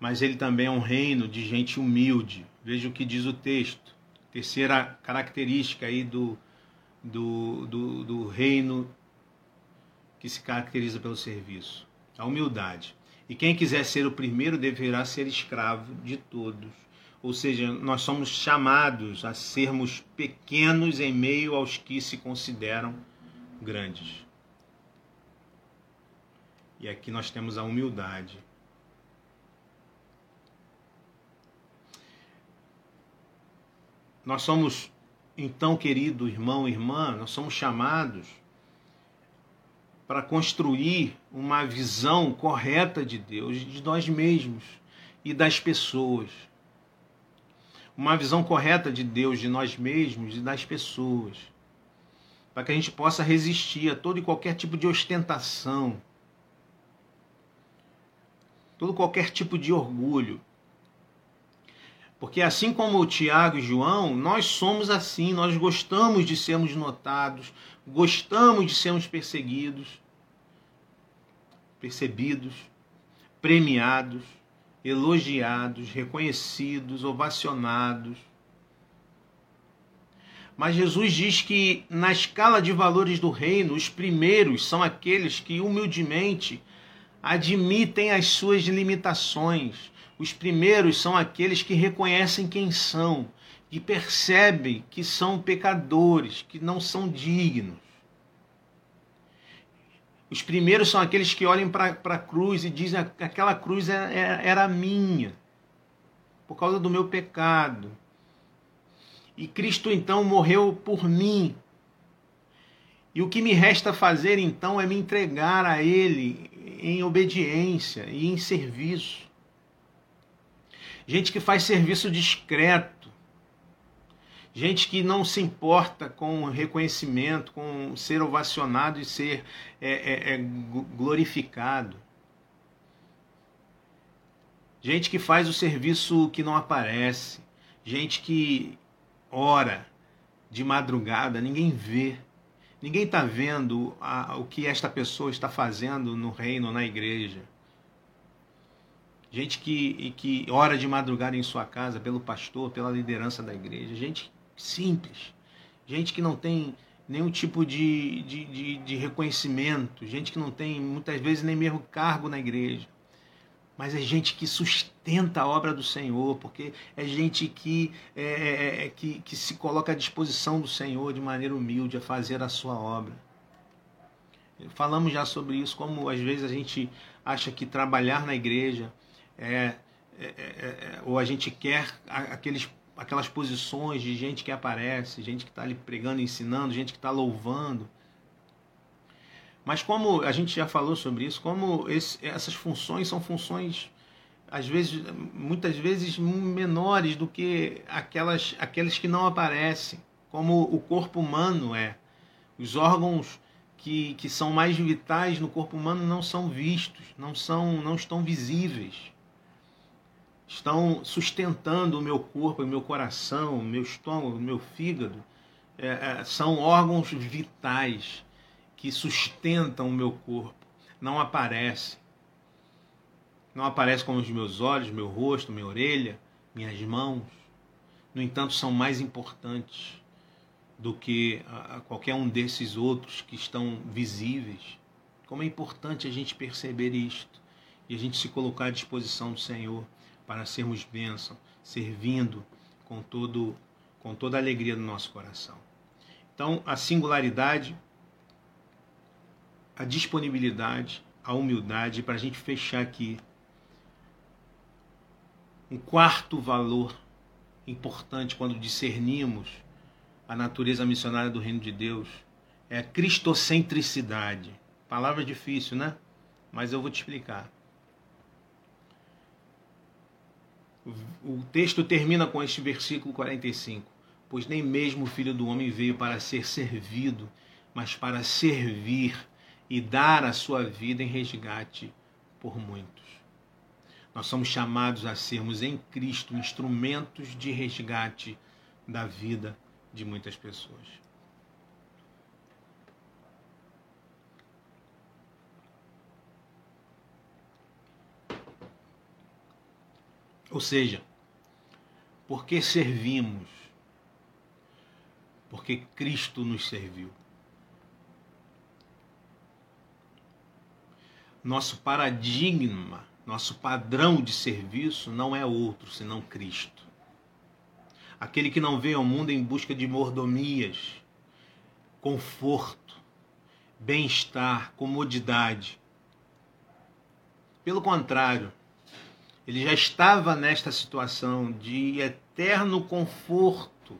mas ele também é um reino de gente humilde. Veja o que diz o texto. Terceira característica aí do, do, do, do reino que se caracteriza pelo serviço, a humildade. E quem quiser ser o primeiro deverá ser escravo de todos. Ou seja, nós somos chamados a sermos pequenos em meio aos que se consideram grandes. E aqui nós temos a humildade. Nós somos, então, querido irmão e irmã, nós somos chamados para construir uma visão correta de Deus, de nós mesmos e das pessoas. Uma visão correta de Deus, de nós mesmos e das pessoas. Para que a gente possa resistir a todo e qualquer tipo de ostentação, todo qualquer tipo de orgulho. Porque assim como o Tiago e João, nós somos assim, nós gostamos de sermos notados, gostamos de sermos perseguidos, percebidos, premiados, elogiados, reconhecidos, ovacionados. Mas Jesus diz que na escala de valores do reino, os primeiros são aqueles que humildemente admitem as suas limitações. Os primeiros são aqueles que reconhecem quem são, que percebem que são pecadores, que não são dignos. Os primeiros são aqueles que olham para a cruz e dizem: aquela cruz era, é, é, era minha, por causa do meu pecado. E Cristo então morreu por mim. E o que me resta fazer então é me entregar a Ele em obediência e em serviço. Gente que faz serviço discreto gente que não se importa com reconhecimento, com ser ovacionado e ser é, é, é, glorificado. Gente que faz o serviço que não aparece. Gente que ora de madrugada, ninguém vê. Ninguém está vendo a, o que esta pessoa está fazendo no reino, na igreja. Gente que, que ora de madrugada em sua casa pelo pastor, pela liderança da igreja. Gente simples, gente que não tem nenhum tipo de, de, de, de, reconhecimento, gente que não tem muitas vezes nem mesmo cargo na igreja. Mas é gente que sustenta a obra do Senhor, porque é gente que, é, é, é, é que, que se coloca à disposição do Senhor de maneira humilde a fazer a sua obra. Falamos já sobre isso, como às vezes a gente acha que trabalhar na igreja é, é, é, é ou a gente quer aqueles aquelas posições de gente que aparece, gente que está ali pregando, ensinando, gente que está louvando. Mas como a gente já falou sobre isso, como esse, essas funções são funções às vezes, muitas vezes menores do que aquelas, aquelas que não aparecem, como o corpo humano é. Os órgãos que, que são mais vitais no corpo humano não são vistos, não são, não estão visíveis estão sustentando o meu corpo, o meu coração, o meu estômago, o meu fígado. É, é, são órgãos vitais que sustentam o meu corpo. Não aparecem. Não aparecem como os meus olhos, meu rosto, minha orelha, minhas mãos. No entanto, são mais importantes do que qualquer um desses outros que estão visíveis. Como é importante a gente perceber isto e a gente se colocar à disposição do Senhor para sermos bênção, servindo com, todo, com toda a alegria do nosso coração. Então, a singularidade, a disponibilidade, a humildade, para a gente fechar aqui, um quarto valor importante quando discernimos a natureza missionária do reino de Deus é a cristocentricidade. Palavra difícil, né? Mas eu vou te explicar. O texto termina com este versículo 45. pois nem mesmo o Filho do Homem veio para ser servido, mas para servir e dar a sua vida em resgate por muitos. Nós somos chamados a sermos em Cristo instrumentos de resgate da vida de muitas pessoas. Ou seja, porque servimos? Porque Cristo nos serviu. Nosso paradigma, nosso padrão de serviço não é outro senão Cristo. Aquele que não veio ao mundo em busca de mordomias, conforto, bem-estar, comodidade. Pelo contrário, ele já estava nesta situação de eterno conforto.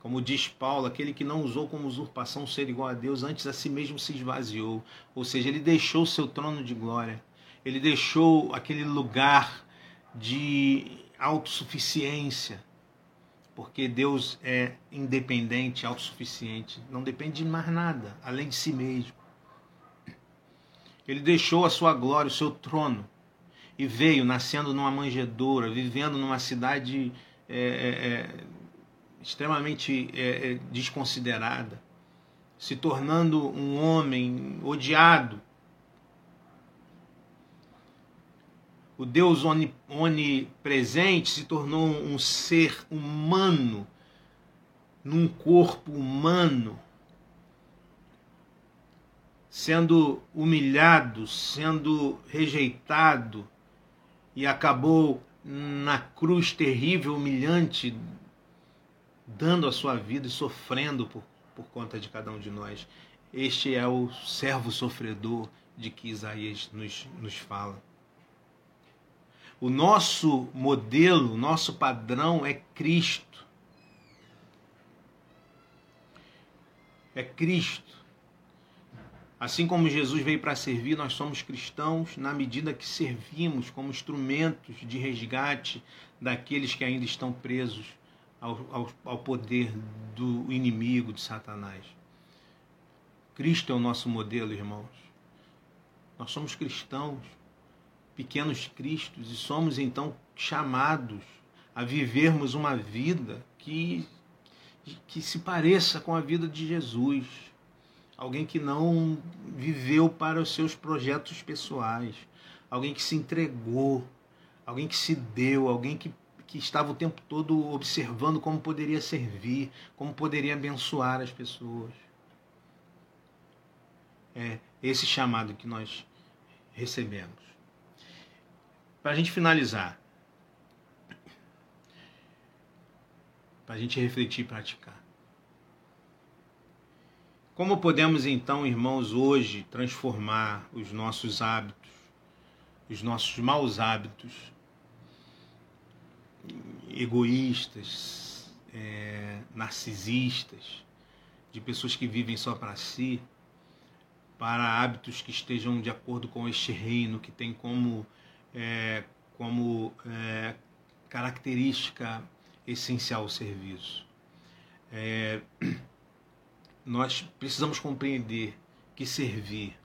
Como diz Paulo, aquele que não usou como usurpação ser igual a Deus, antes a si mesmo se esvaziou. Ou seja, ele deixou seu trono de glória. Ele deixou aquele lugar de autossuficiência. Porque Deus é independente, autossuficiente, não depende de mais nada, além de si mesmo. Ele deixou a sua glória, o seu trono, e veio nascendo numa manjedoura, vivendo numa cidade é, é, é extremamente é, é, desconsiderada, se tornando um homem odiado. O Deus onipresente se tornou um ser humano, num corpo humano, sendo humilhado, sendo rejeitado, e acabou na cruz terrível, humilhante, dando a sua vida e sofrendo por, por conta de cada um de nós. Este é o servo sofredor de que Isaías nos, nos fala. O nosso modelo, o nosso padrão é Cristo. É Cristo. Assim como Jesus veio para servir, nós somos cristãos na medida que servimos como instrumentos de resgate daqueles que ainda estão presos ao, ao, ao poder do inimigo, de Satanás. Cristo é o nosso modelo, irmãos. Nós somos cristãos, pequenos cristos, e somos então chamados a vivermos uma vida que, que se pareça com a vida de Jesus alguém que não viveu para os seus projetos pessoais, alguém que se entregou, alguém que se deu, alguém que, que estava o tempo todo observando como poderia servir, como poderia abençoar as pessoas. É esse chamado que nós recebemos. Para a gente finalizar, para a gente refletir e praticar. Como podemos então, irmãos, hoje transformar os nossos hábitos, os nossos maus hábitos, egoístas, é, narcisistas, de pessoas que vivem só para si, para hábitos que estejam de acordo com este reino, que tem como, é, como é, característica essencial o serviço. É, nós precisamos compreender que servir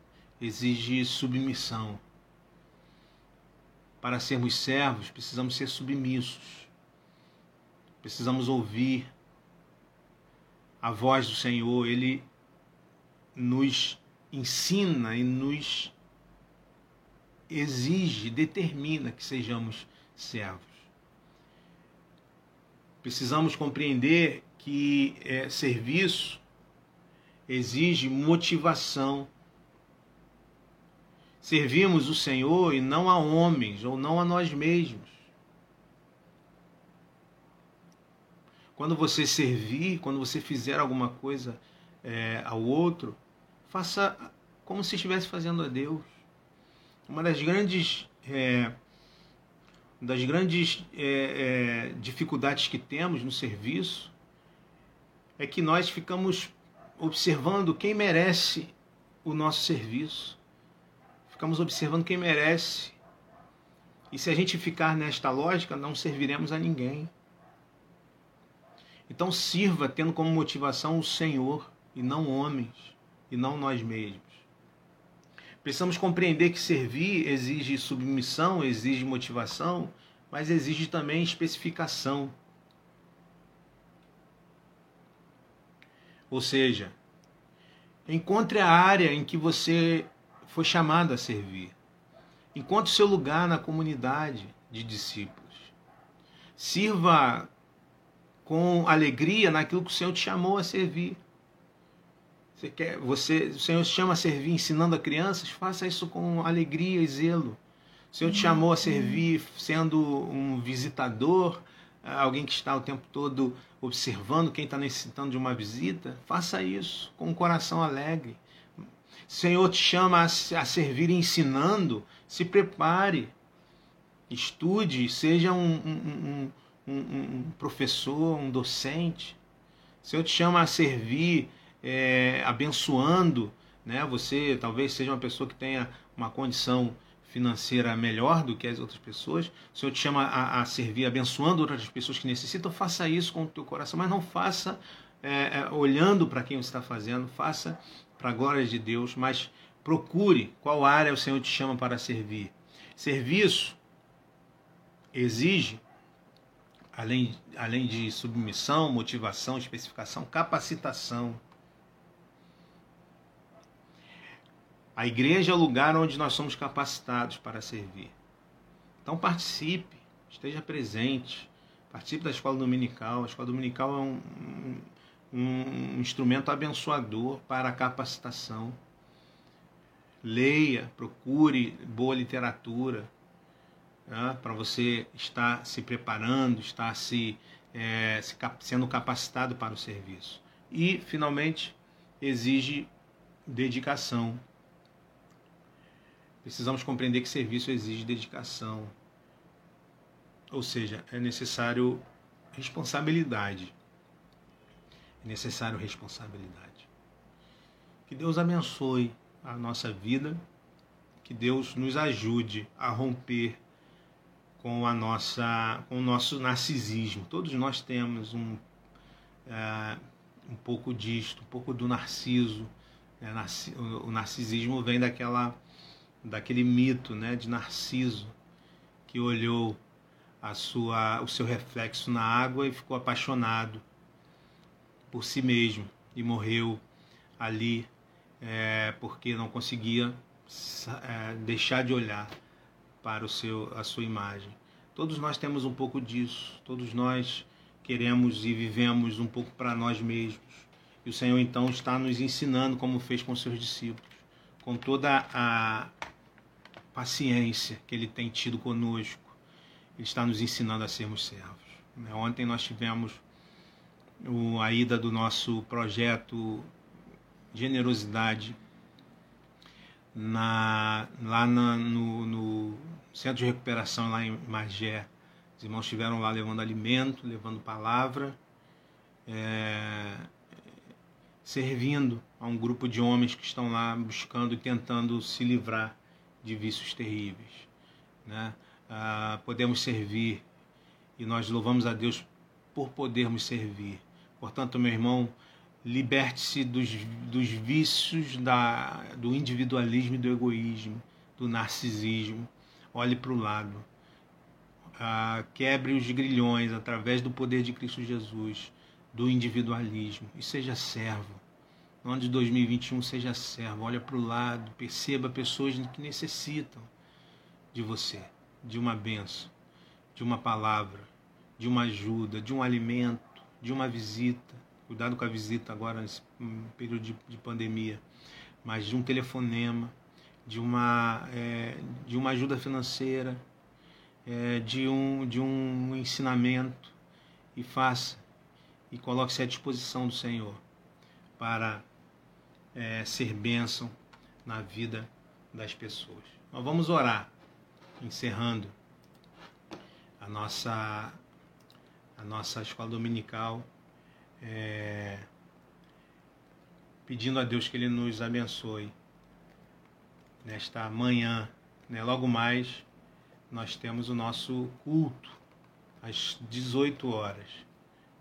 exige submissão. Para sermos servos, precisamos ser submissos. Precisamos ouvir a voz do Senhor. Ele nos ensina e nos exige, determina que sejamos servos. Precisamos compreender que é, serviço exige motivação. Servimos o Senhor e não a homens ou não a nós mesmos. Quando você servir, quando você fizer alguma coisa é, ao outro, faça como se estivesse fazendo a Deus. Uma das grandes é, das grandes é, é dificuldades que temos no serviço é que nós ficamos observando quem merece o nosso serviço. Ficamos observando quem merece. E se a gente ficar nesta lógica, não serviremos a ninguém. Então sirva tendo como motivação o Senhor e não homens e não nós mesmos. Precisamos compreender que servir exige submissão, exige motivação, mas exige também especificação. Ou seja, encontre a área em que você foi chamado a servir. Encontre o seu lugar na comunidade de discípulos. Sirva com alegria naquilo que o Senhor te chamou a servir. Você quer, você, o Senhor te chama a servir ensinando a crianças, faça isso com alegria e zelo. O Senhor te chamou a servir sendo um visitador, alguém que está o tempo todo observando quem está necessitando de uma visita, faça isso com um coração alegre. Senhor te chama a, servir ensinando, se prepare, estude, seja um, um, um, um professor, um docente. Senhor te chama a servir é, abençoando, né? Você talvez seja uma pessoa que tenha uma condição financeira melhor do que as outras pessoas, o Senhor te chama a, a servir abençoando outras pessoas que necessitam, faça isso com o teu coração, mas não faça é, é, olhando para quem você está fazendo, faça para a glória de Deus, mas procure qual área o Senhor te chama para servir. Serviço exige, além, além de submissão, motivação, especificação, capacitação. A igreja é o lugar onde nós somos capacitados para servir. Então participe, esteja presente, participe da escola dominical. A escola dominical é um, um, um instrumento abençoador para a capacitação. Leia, procure boa literatura né, para você estar se preparando, estar se, é, se sendo capacitado para o serviço. E, finalmente, exige dedicação, Precisamos compreender que serviço exige dedicação. Ou seja, é necessário responsabilidade. É necessário responsabilidade. Que Deus abençoe a nossa vida, que Deus nos ajude a romper com a nossa, com o nosso narcisismo. Todos nós temos um, é, um pouco disto, um pouco do narciso. É, o narcisismo vem daquela daquele mito né, de Narciso, que olhou a sua, o seu reflexo na água e ficou apaixonado por si mesmo e morreu ali é, porque não conseguia é, deixar de olhar para o seu, a sua imagem. Todos nós temos um pouco disso, todos nós queremos e vivemos um pouco para nós mesmos. E o Senhor então está nos ensinando como fez com seus discípulos, com toda a paciência que ele tem tido conosco. Ele está nos ensinando a sermos servos. Né? Ontem nós tivemos a ida do nosso projeto Generosidade na, lá na, no, no, centro de recuperação lá em Magé. Os irmãos estiveram lá levando alimento, levando palavra, é, servindo a um grupo de homens que estão lá buscando e tentando se livrar de vícios terríveis. Né? Ah, podemos servir e nós louvamos a Deus por podermos servir. Portanto, meu irmão, liberte-se dos, dos vícios da, do individualismo e do egoísmo, do narcisismo. Olhe para o lado. Ah, quebre os grilhões através do poder de Cristo Jesus, do individualismo e seja servo no ano de 2021, seja servo, olha para o lado, perceba pessoas que necessitam de você, de uma benção, de uma palavra, de uma ajuda, de um alimento, de uma visita. Cuidado com a visita agora nesse período de, de pandemia, mas de um telefonema, de uma, é, de uma ajuda financeira, é, de, um, de um ensinamento. E faça e coloque-se à disposição do Senhor para é, ser bênção na vida das pessoas. Nós vamos orar, encerrando a nossa, a nossa escola dominical, é, pedindo a Deus que Ele nos abençoe nesta manhã. Né? Logo mais, nós temos o nosso culto às 18 horas.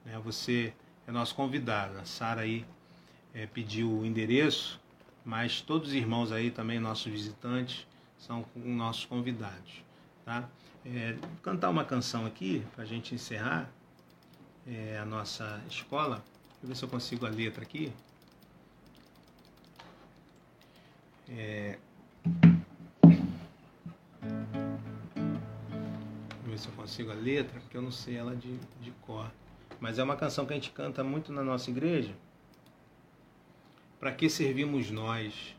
Né? Você é nosso convidado. A Sara aí é, pediu o endereço, mas todos os irmãos aí também, nossos visitantes, são nossos convidados. Tá? É, cantar uma canção aqui para a gente encerrar é, a nossa escola. Deixa eu ver se eu consigo a letra aqui. É... Vou ver se eu consigo a letra, porque eu não sei ela de, de cor. Mas é uma canção que a gente canta muito na nossa igreja. Para que servimos nós?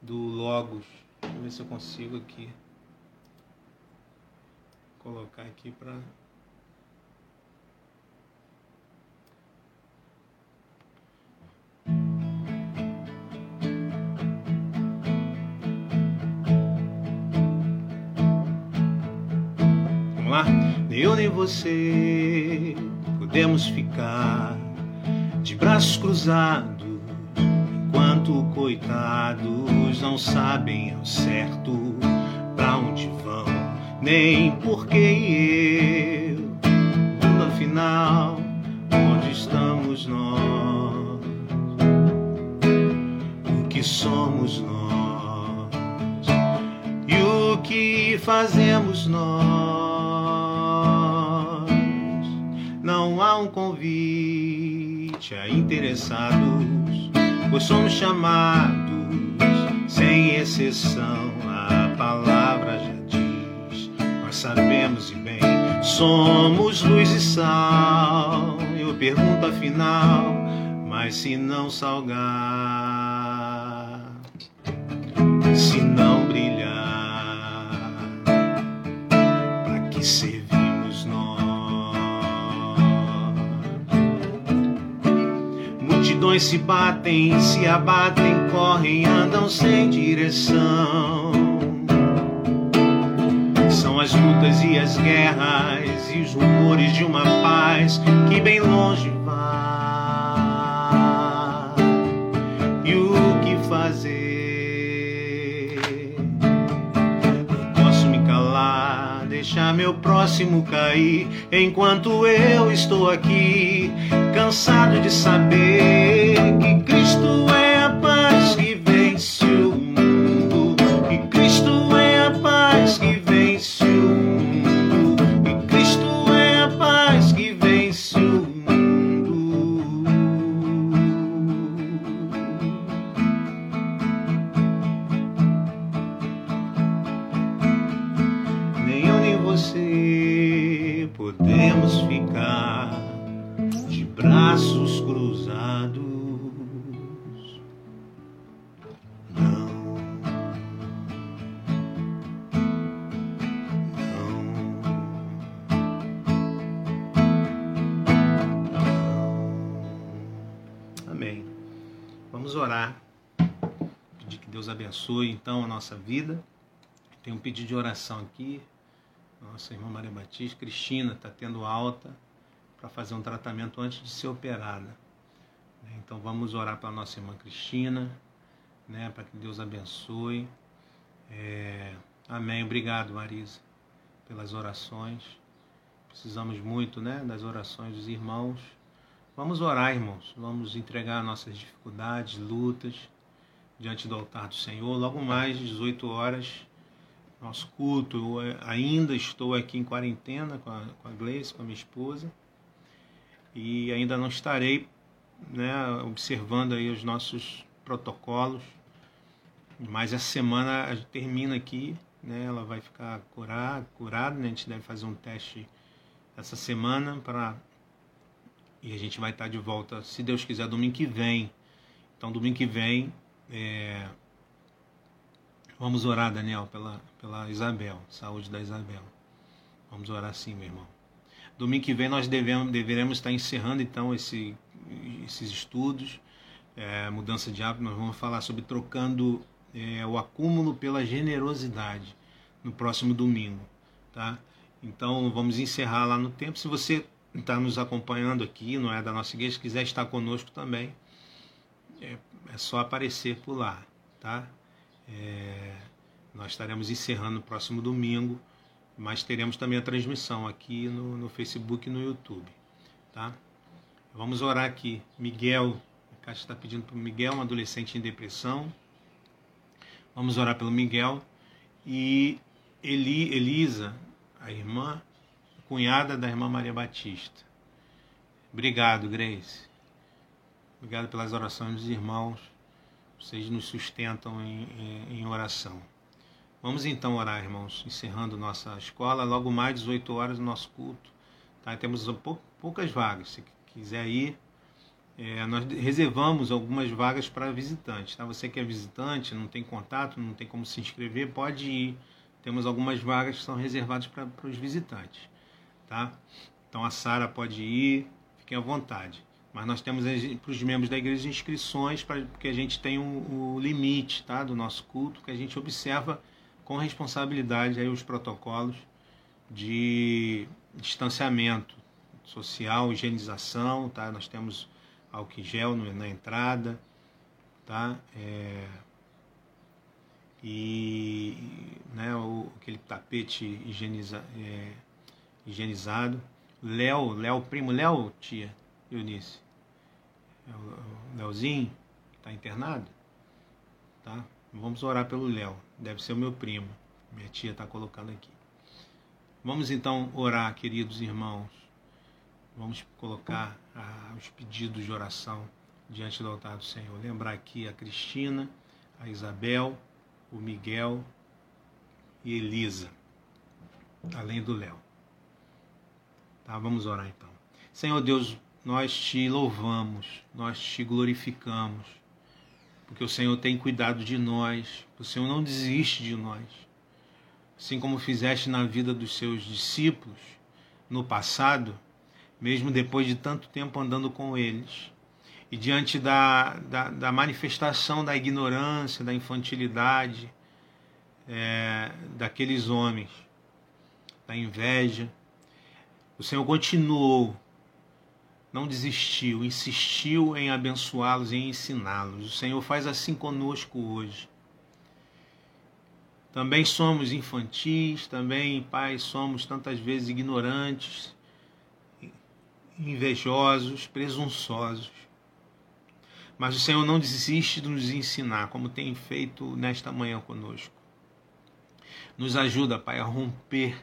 Do Logos. Deixa eu ver se eu consigo aqui. Colocar aqui para lá? Nem eu nem você podemos ficar de braços cruzados enquanto coitados não sabem ao certo pra onde vão, nem porque eu. Mundo afinal, onde estamos nós? O que somos nós? E o que fazemos nós? um convite a interessados, pois somos chamados, sem exceção, a palavra já diz, nós sabemos e bem, somos luz e sal. Eu pergunto afinal, mas se não salgar, se não brilhar, para que servir? Multidões se batem, se abatem, correm, andam sem direção. São as lutas e as guerras e os rumores de uma paz que bem longe vai. E o que fazer? Não posso me calar, deixar meu próximo cair enquanto eu estou aqui cansado de saber que Cristo é abençoe então a nossa vida. Tem um pedido de oração aqui. Nossa irmã Maria Batista, Cristina, está tendo alta para fazer um tratamento antes de ser operada. Né? Então vamos orar para nossa irmã Cristina, né? para que Deus abençoe. É... Amém. Obrigado, Marisa, pelas orações. Precisamos muito né, das orações dos irmãos. Vamos orar, irmãos. Vamos entregar nossas dificuldades, lutas diante do altar do Senhor. Logo mais, 18 horas, nosso culto. Eu ainda estou aqui em quarentena com a, com a Gleice, com a minha esposa e ainda não estarei né, observando aí os nossos protocolos, mas essa semana termina aqui, né, ela vai ficar curada, curada né, a gente deve fazer um teste essa semana para e a gente vai estar de volta, se Deus quiser, domingo que vem. Então, domingo que vem, é... vamos orar, Daniel, pela, pela Isabel, saúde da Isabel. Vamos orar sim, meu irmão. Domingo que vem nós devemos, deveremos estar encerrando então esse, esses estudos, é, mudança de hábito. Nós vamos falar sobre trocando é, o acúmulo pela generosidade no próximo domingo, tá? Então vamos encerrar lá no tempo. Se você está nos acompanhando aqui, não é da nossa igreja, quiser estar conosco também, é, é só aparecer por lá, tá? É, nós estaremos encerrando no próximo domingo mas teremos também a transmissão aqui no, no Facebook e no YouTube. Tá? Vamos orar aqui. Miguel, a Caixa está pedindo para o Miguel, um adolescente em depressão. Vamos orar pelo Miguel. E Eli, Elisa, a irmã, cunhada da irmã Maria Batista. Obrigado, Grace. Obrigado pelas orações dos irmãos. Vocês nos sustentam em, em, em oração. Vamos então orar, irmãos, encerrando nossa escola. Logo mais, 18 horas, nosso culto. Tá? Temos poucas vagas. Se quiser ir, é, nós reservamos algumas vagas para visitantes. Tá? Você que é visitante, não tem contato, não tem como se inscrever, pode ir. Temos algumas vagas que são reservadas para os visitantes. Tá? Então a Sara pode ir, fiquem à vontade. Mas nós temos para os membros da igreja inscrições, para que a gente tenha o um, limite tá, do nosso culto, que a gente observa com responsabilidade aí os protocolos de distanciamento social, higienização, tá? Nós temos álcool gel na entrada, tá? É, e né, o, aquele tapete higieniza, é, higienizado. Léo, Léo, primo Léo, tia Eunice. É o Léozinho, que está internado, tá? Vamos orar pelo Léo, deve ser o meu primo. Minha tia está colocando aqui. Vamos então orar, queridos irmãos Vamos colocar ah, os pedidos de oração diante do altar do Senhor. Lembrar aqui a Cristina, a Isabel, o Miguel e Elisa, além do Léo. Tá, vamos orar então. Senhor Deus, nós te louvamos, nós te glorificamos, porque o Senhor tem cuidado de nós, o Senhor não desiste de nós. Assim como fizeste na vida dos seus discípulos no passado, mesmo depois de tanto tempo andando com eles. E diante da, da, da manifestação da ignorância, da infantilidade é, daqueles homens, da inveja, o Senhor continuou, não desistiu, insistiu em abençoá-los e ensiná-los. O Senhor faz assim conosco hoje. Também somos infantis, também, Pai, somos tantas vezes ignorantes, invejosos, presunçosos. Mas o Senhor não desiste de nos ensinar, como tem feito nesta manhã conosco. Nos ajuda, Pai, a romper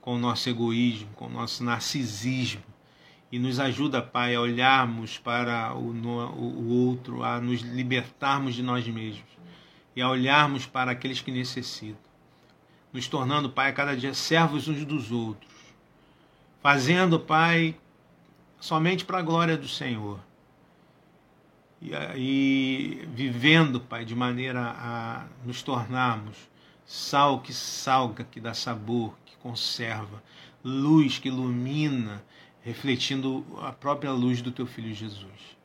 com o nosso egoísmo, com o nosso narcisismo. E nos ajuda, Pai, a olharmos para o, o outro, a nos libertarmos de nós mesmos e a olharmos para aqueles que necessitam. Nos tornando, Pai, a cada dia servos uns dos outros. Fazendo, Pai, somente para a glória do Senhor. E, e vivendo, Pai, de maneira a nos tornarmos sal que salga, que dá sabor, que conserva, luz que ilumina, refletindo a própria luz do Teu Filho Jesus.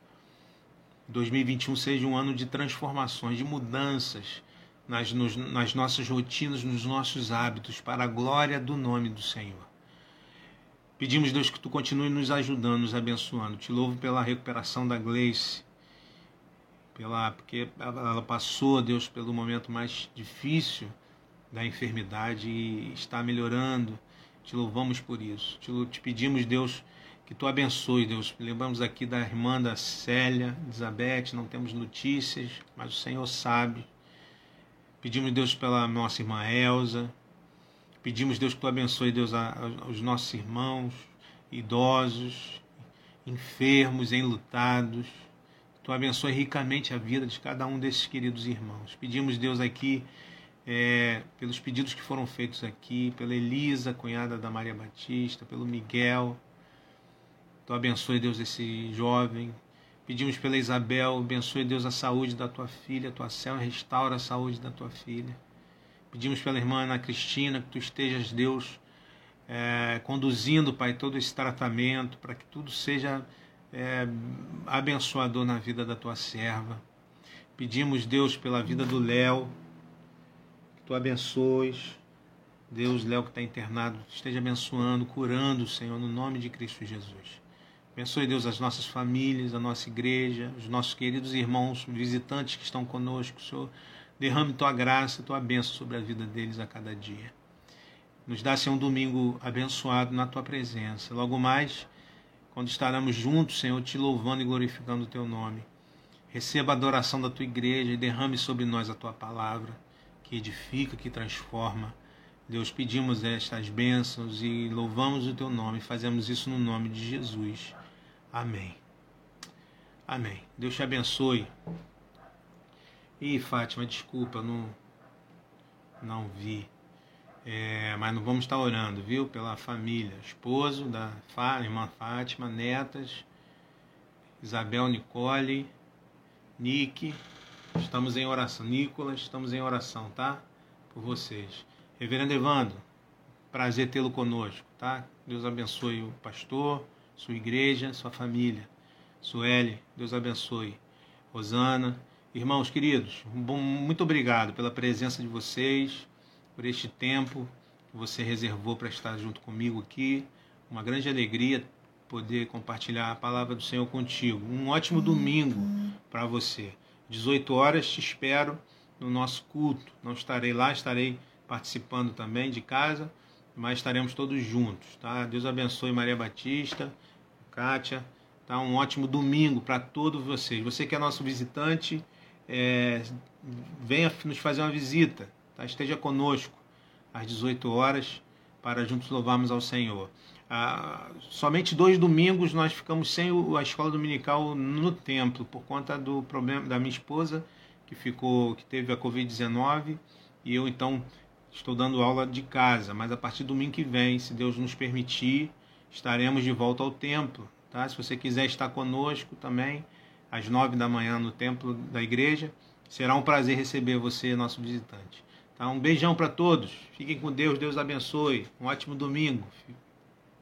2021 seja um ano de transformações, de mudanças nas, nos, nas nossas rotinas, nos nossos hábitos, para a glória do nome do Senhor. Pedimos, Deus, que tu continue nos ajudando, nos abençoando. Te louvo pela recuperação da Gleice, pela, porque ela passou, Deus, pelo momento mais difícil da enfermidade e está melhorando. Te louvamos por isso. Te, te pedimos, Deus, que tu abençoe, Deus. Lembramos aqui da irmã da Célia, Elizabeth, não temos notícias, mas o Senhor sabe. Pedimos, Deus, pela nossa irmã Elza, Pedimos, Deus, que tu abençoe, Deus, os nossos irmãos, idosos, enfermos, enlutados. Tu abençoe ricamente a vida de cada um desses queridos irmãos. Pedimos, Deus, aqui, é, pelos pedidos que foram feitos aqui, pela Elisa, cunhada da Maria Batista, pelo Miguel. Tu abençoe, Deus, esse jovem. Pedimos pela Isabel, abençoe, Deus, a saúde da tua filha, tua céu, restaura a saúde da tua filha. Pedimos pela irmã Ana Cristina que tu estejas, Deus, é, conduzindo, Pai, todo esse tratamento para que tudo seja é, abençoador na vida da tua serva. Pedimos, Deus, pela vida do Léo, que tu abençoes. Deus, Léo que está internado, esteja abençoando, curando, Senhor, no nome de Cristo Jesus. Abençoe, Deus, as nossas famílias, a nossa igreja, os nossos queridos irmãos visitantes que estão conosco, Senhor. Derrame tua graça, tua bênção sobre a vida deles a cada dia. Nos dá, Senhor, um domingo abençoado na tua presença. Logo mais, quando estaremos juntos, Senhor, te louvando e glorificando o teu nome. Receba a adoração da tua igreja e derrame sobre nós a tua palavra, que edifica, que transforma. Deus, pedimos estas bênçãos e louvamos o teu nome. Fazemos isso no nome de Jesus. Amém. Amém. Deus te abençoe. Ih, Fátima, desculpa, não, não vi. É, mas não vamos estar orando, viu? Pela família, esposo da irmã Fátima, netas, Isabel Nicole, Nick. Estamos em oração. Nicolas, estamos em oração, tá? Por vocês. Reverendo Evandro, prazer tê-lo conosco, tá? Deus abençoe o pastor, sua igreja, sua família. Sueli, Deus abençoe. Rosana, irmãos queridos, muito obrigado pela presença de vocês por este tempo que você reservou para estar junto comigo aqui. Uma grande alegria poder compartilhar a palavra do Senhor contigo. Um ótimo domingo para você. 18 horas te espero no nosso culto. Não estarei lá, estarei participando também de casa, mas estaremos todos juntos, tá? Deus abençoe Maria Batista, Kátia, tá? Um ótimo domingo para todos vocês. Você que é nosso visitante, é, venha nos fazer uma visita, Tá? Esteja conosco às 18 horas para juntos louvarmos ao Senhor. Ah, somente dois domingos nós ficamos sem a escola dominical no templo por conta do problema da minha esposa que ficou que teve a covid-19 e eu então estou dando aula de casa mas a partir do domingo que vem se Deus nos permitir estaremos de volta ao templo tá se você quiser estar conosco também às nove da manhã no templo da igreja será um prazer receber você nosso visitante Tá? Um beijão para todos. Fiquem com Deus. Deus abençoe. Um ótimo domingo.